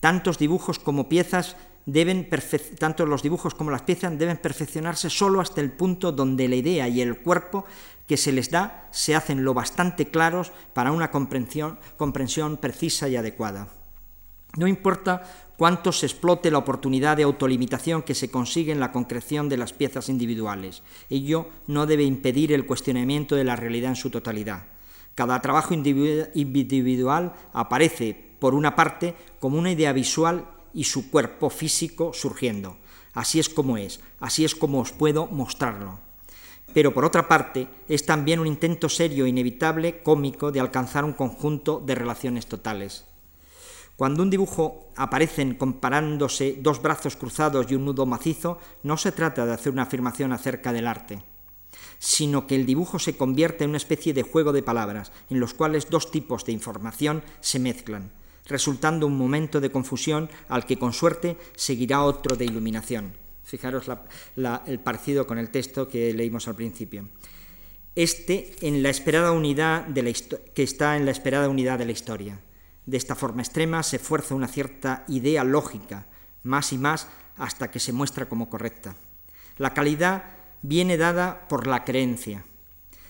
Tantos dibujos como piezas deben tanto los dibujos como las piezas deben perfeccionarse solo hasta el punto donde la idea y el cuerpo que se les da se hacen lo bastante claros para una comprensión, comprensión precisa y adecuada. No importa cuánto se explote la oportunidad de autolimitación que se consigue en la concreción de las piezas individuales. Ello no debe impedir el cuestionamiento de la realidad en su totalidad. Cada trabajo individual aparece, por una parte, como una idea visual y su cuerpo físico surgiendo. Así es como es, así es como os puedo mostrarlo. Pero por otra parte, es también un intento serio, e inevitable, cómico, de alcanzar un conjunto de relaciones totales. Cuando un dibujo aparecen comparándose dos brazos cruzados y un nudo macizo, no se trata de hacer una afirmación acerca del arte, sino que el dibujo se convierte en una especie de juego de palabras, en los cuales dos tipos de información se mezclan, resultando un momento de confusión al que con suerte seguirá otro de iluminación. Fijaros el parecido con el texto que leímos al principio. Este en la esperada unidad de la que está en la esperada unidad de la historia. De esta forma extrema se fuerza una cierta idea lógica, más y más hasta que se muestra como correcta. La calidad viene dada por la creencia.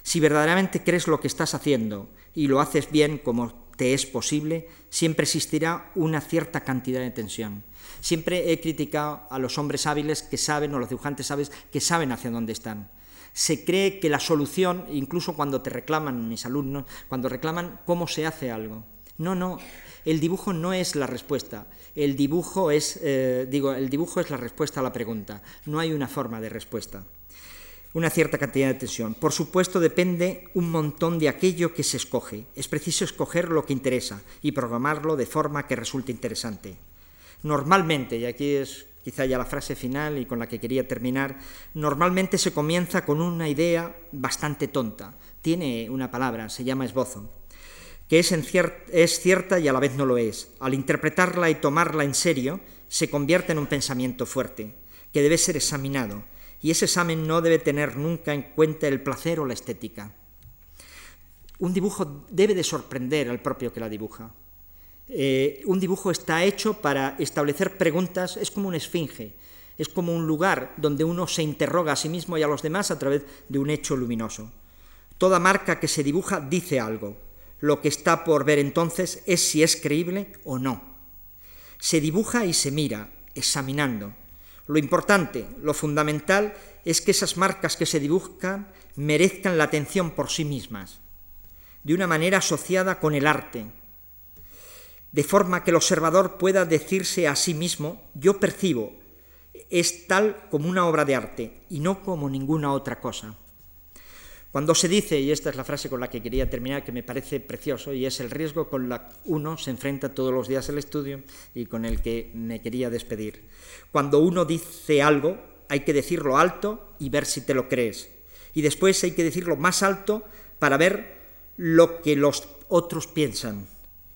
Si verdaderamente crees lo que estás haciendo y lo haces bien como te es posible, siempre existirá una cierta cantidad de tensión. Siempre he criticado a los hombres hábiles que saben, o los dibujantes hábiles que saben hacia dónde están. Se cree que la solución, incluso cuando te reclaman mis alumnos, cuando reclaman cómo se hace algo. No, no, el dibujo no es la respuesta. El dibujo es, eh, digo, el dibujo es la respuesta a la pregunta. No hay una forma de respuesta una cierta cantidad de tensión. Por supuesto, depende un montón de aquello que se escoge. Es preciso escoger lo que interesa y programarlo de forma que resulte interesante. Normalmente, y aquí es quizá ya la frase final y con la que quería terminar, normalmente se comienza con una idea bastante tonta. Tiene una palabra, se llama esbozo, que es, cierta y a la vez no lo es. Al interpretarla y tomarla en serio, se convierte en un pensamiento fuerte, que debe ser examinado y ese examen no debe tener nunca en cuenta el placer o la estética. Un dibujo debe de sorprender al propio que la dibuja. Eh, un dibujo está hecho para establecer preguntas, es como una esfinge, es como un lugar donde uno se interroga a sí mismo y a los demás a través de un hecho luminoso. Toda marca que se dibuja dice algo. Lo que está por ver entonces es si es creíble o no. Se dibuja y se mira, examinando. Lo importante, lo fundamental, es que esas marcas que se dibujan merezcan la atención por sí mismas, de una manera asociada con el arte, de forma que el observador pueda decirse a sí mismo, yo percibo, es tal como una obra de arte y no como ninguna otra cosa. Cuando se dice, y esta es la frase con la que quería terminar, que me parece precioso, y es el riesgo con la que uno se enfrenta todos los días al estudio y con el que me quería despedir. Cuando uno dice algo, hay que decirlo alto y ver si te lo crees. Y después hay que decirlo más alto para ver lo que los otros piensan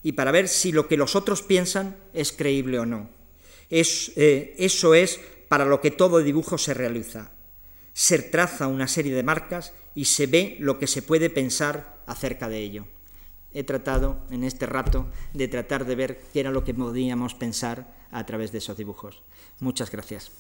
y para ver si lo que los otros piensan es creíble o no. Es, eh, eso es para lo que todo dibujo se realiza. Se traza una serie de marcas y se ve lo que se puede pensar acerca de ello. He tratado en este rato de tratar de ver qué era lo que podíamos pensar a través de esos dibujos. Muchas gracias.